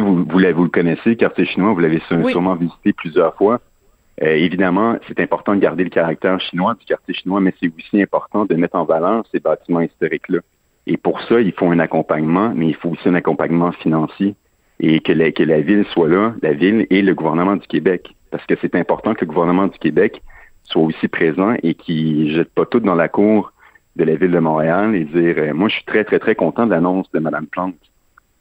vous, vous, le connaissez, quartier chinois, vous l'avez sûrement visité plusieurs fois. Euh, évidemment, c'est important de garder le caractère chinois du quartier chinois, mais c'est aussi important de mettre en valeur ces bâtiments historiques-là. Et pour ça, il faut un accompagnement, mais il faut aussi un accompagnement financier et que la, ville soit là, la ville et le gouvernement du Québec. Parce que c'est important que le gouvernement du Québec soit aussi présent et qu'il ne jette pas tout dans la cour de la ville de Montréal et dire euh, moi je suis très très très content de l'annonce de Mme Plante.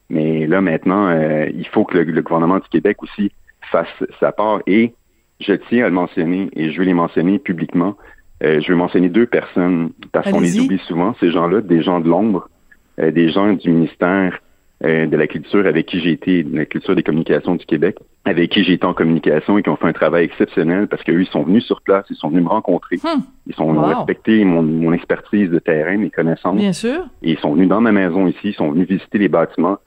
Mais là maintenant, euh, il faut que le, gouvernement du Québec aussi fasse sa part et je tiens à le mentionner et je veux les mentionner publiquement. Euh, je veux mentionner deux personnes parce qu'on les oublie souvent, ces gens-là, des gens de l'ombre, euh, des gens du ministère euh, de la culture avec qui j'ai été, de la culture des communications du Québec, avec qui j'ai été en communication et qui ont fait un travail exceptionnel parce qu'eux, ils sont venus sur place, ils sont venus me rencontrer. Hmm. Ils sont wow. respecté mon, mon, expertise de terrain, mes connaissances. Bien sûr. Et ils sont venus dans ma maison ici, ils sont venus visiter les bâtiments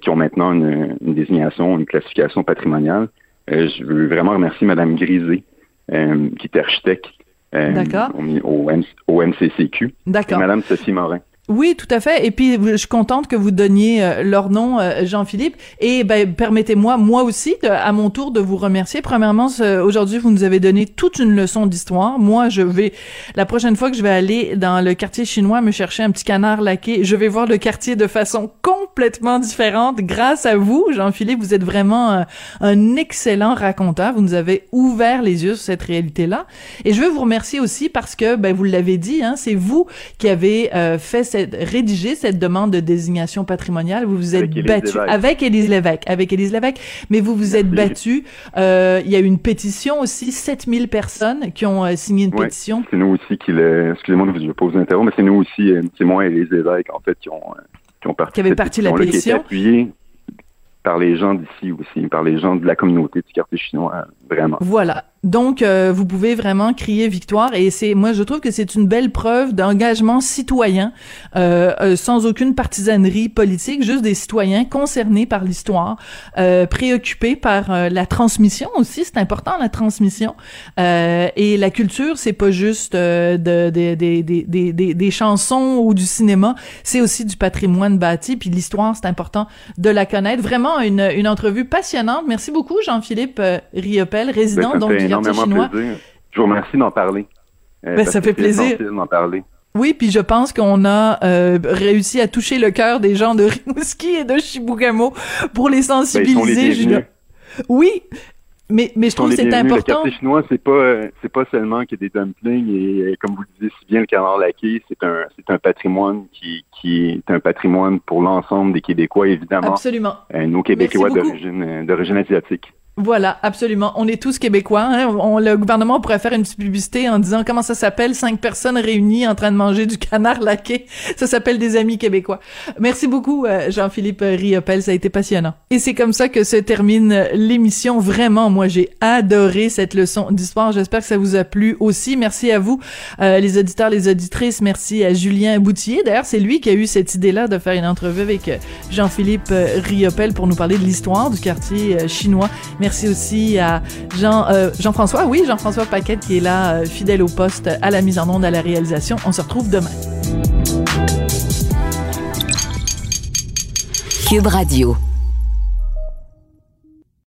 qui ont maintenant une, une désignation, une classification patrimoniale. Euh, je veux vraiment remercier Mme Grisé, euh, qui est architecte euh, au, au, MCCQ. D'accord. Et Mme Sophie Morin. Oui, tout à fait. Et puis, je suis contente que vous donniez euh, leur nom, euh, Jean-Philippe. Et ben, permettez-moi, moi aussi, à mon tour, de vous remercier. Premièrement, aujourd'hui, vous nous avez donné toute une leçon d'histoire. Moi, je vais, la prochaine fois que je vais aller dans le quartier chinois me chercher un petit canard laqué, je vais voir le quartier de façon complètement différente. Grâce à vous, Jean-Philippe, vous êtes vraiment un, un excellent raconteur. Vous nous avez ouvert les yeux sur cette réalité-là. Et je veux vous remercier aussi parce que, ben, vous l'avez dit, hein, c'est vous qui avez euh, fait rédigé cette demande de désignation patrimoniale. Vous vous êtes battu avec Élise Lévesque, avec Élise Lévesque, mais vous vous êtes battu. Euh, il y a eu une pétition aussi, 7000 personnes qui ont euh, signé une pétition. C'est nous aussi qui le, excusez-moi de vous poser l'interro, mais c'est nous aussi, euh, c'est moi et Élise Lévesque, en fait, qui ont, qui ont parti. Qui avaient parti la pétition. Qui par les gens d'ici aussi, par les gens de la communauté du quartier chinois, vraiment. Voilà. Donc, euh, vous pouvez vraiment crier victoire et c'est, moi, je trouve que c'est une belle preuve d'engagement citoyen, euh, euh, sans aucune partisanerie politique, juste des citoyens concernés par l'histoire, préoccupés par la transmission aussi. C'est important la transmission et la culture, c'est pas juste de, des des des chansons ou du cinéma, c'est aussi du patrimoine bâti. Puis l'histoire, c'est important de la connaître. Vraiment une une entrevue passionnante. Merci beaucoup, Jean-Philippe Riopel, résident ben, donc je vous remercie d'en parler. Euh, ben, ça fait plaisir d'en parler. Oui, puis je pense qu'on a euh, réussi à toucher le cœur des gens de Rimouski et de Chibougamau pour les ben, sensibiliser. oui, mais, mais je trouve que c'est important. Le quartier chinois, c'est pas c'est pas seulement a des dumplings et comme vous le disiez si bien le canard laqué, c'est un c'est un patrimoine qui qui est un patrimoine pour l'ensemble des Québécois évidemment. Absolument. Euh, nos Québécois d'origine d'origine asiatique. Voilà, absolument. On est tous québécois. Hein? On, le gouvernement pourrait faire une petite publicité en disant comment ça s'appelle cinq personnes réunies en train de manger du canard laqué. Ça s'appelle des amis québécois. Merci beaucoup, euh, Jean-Philippe Riopel. Ça a été passionnant. Et c'est comme ça que se termine l'émission. Vraiment, moi, j'ai adoré cette leçon d'histoire. J'espère que ça vous a plu aussi. Merci à vous, euh, les auditeurs, les auditrices. Merci à Julien Boutier. D'ailleurs, c'est lui qui a eu cette idée-là de faire une entrevue avec euh, Jean-Philippe Riopel pour nous parler de l'histoire du quartier chinois. Merci aussi à Jean, euh, Jean-François, oui, Jean-François Paquette qui est là, euh, fidèle au poste, à la mise en onde, à la réalisation. On se retrouve demain. Cube Radio.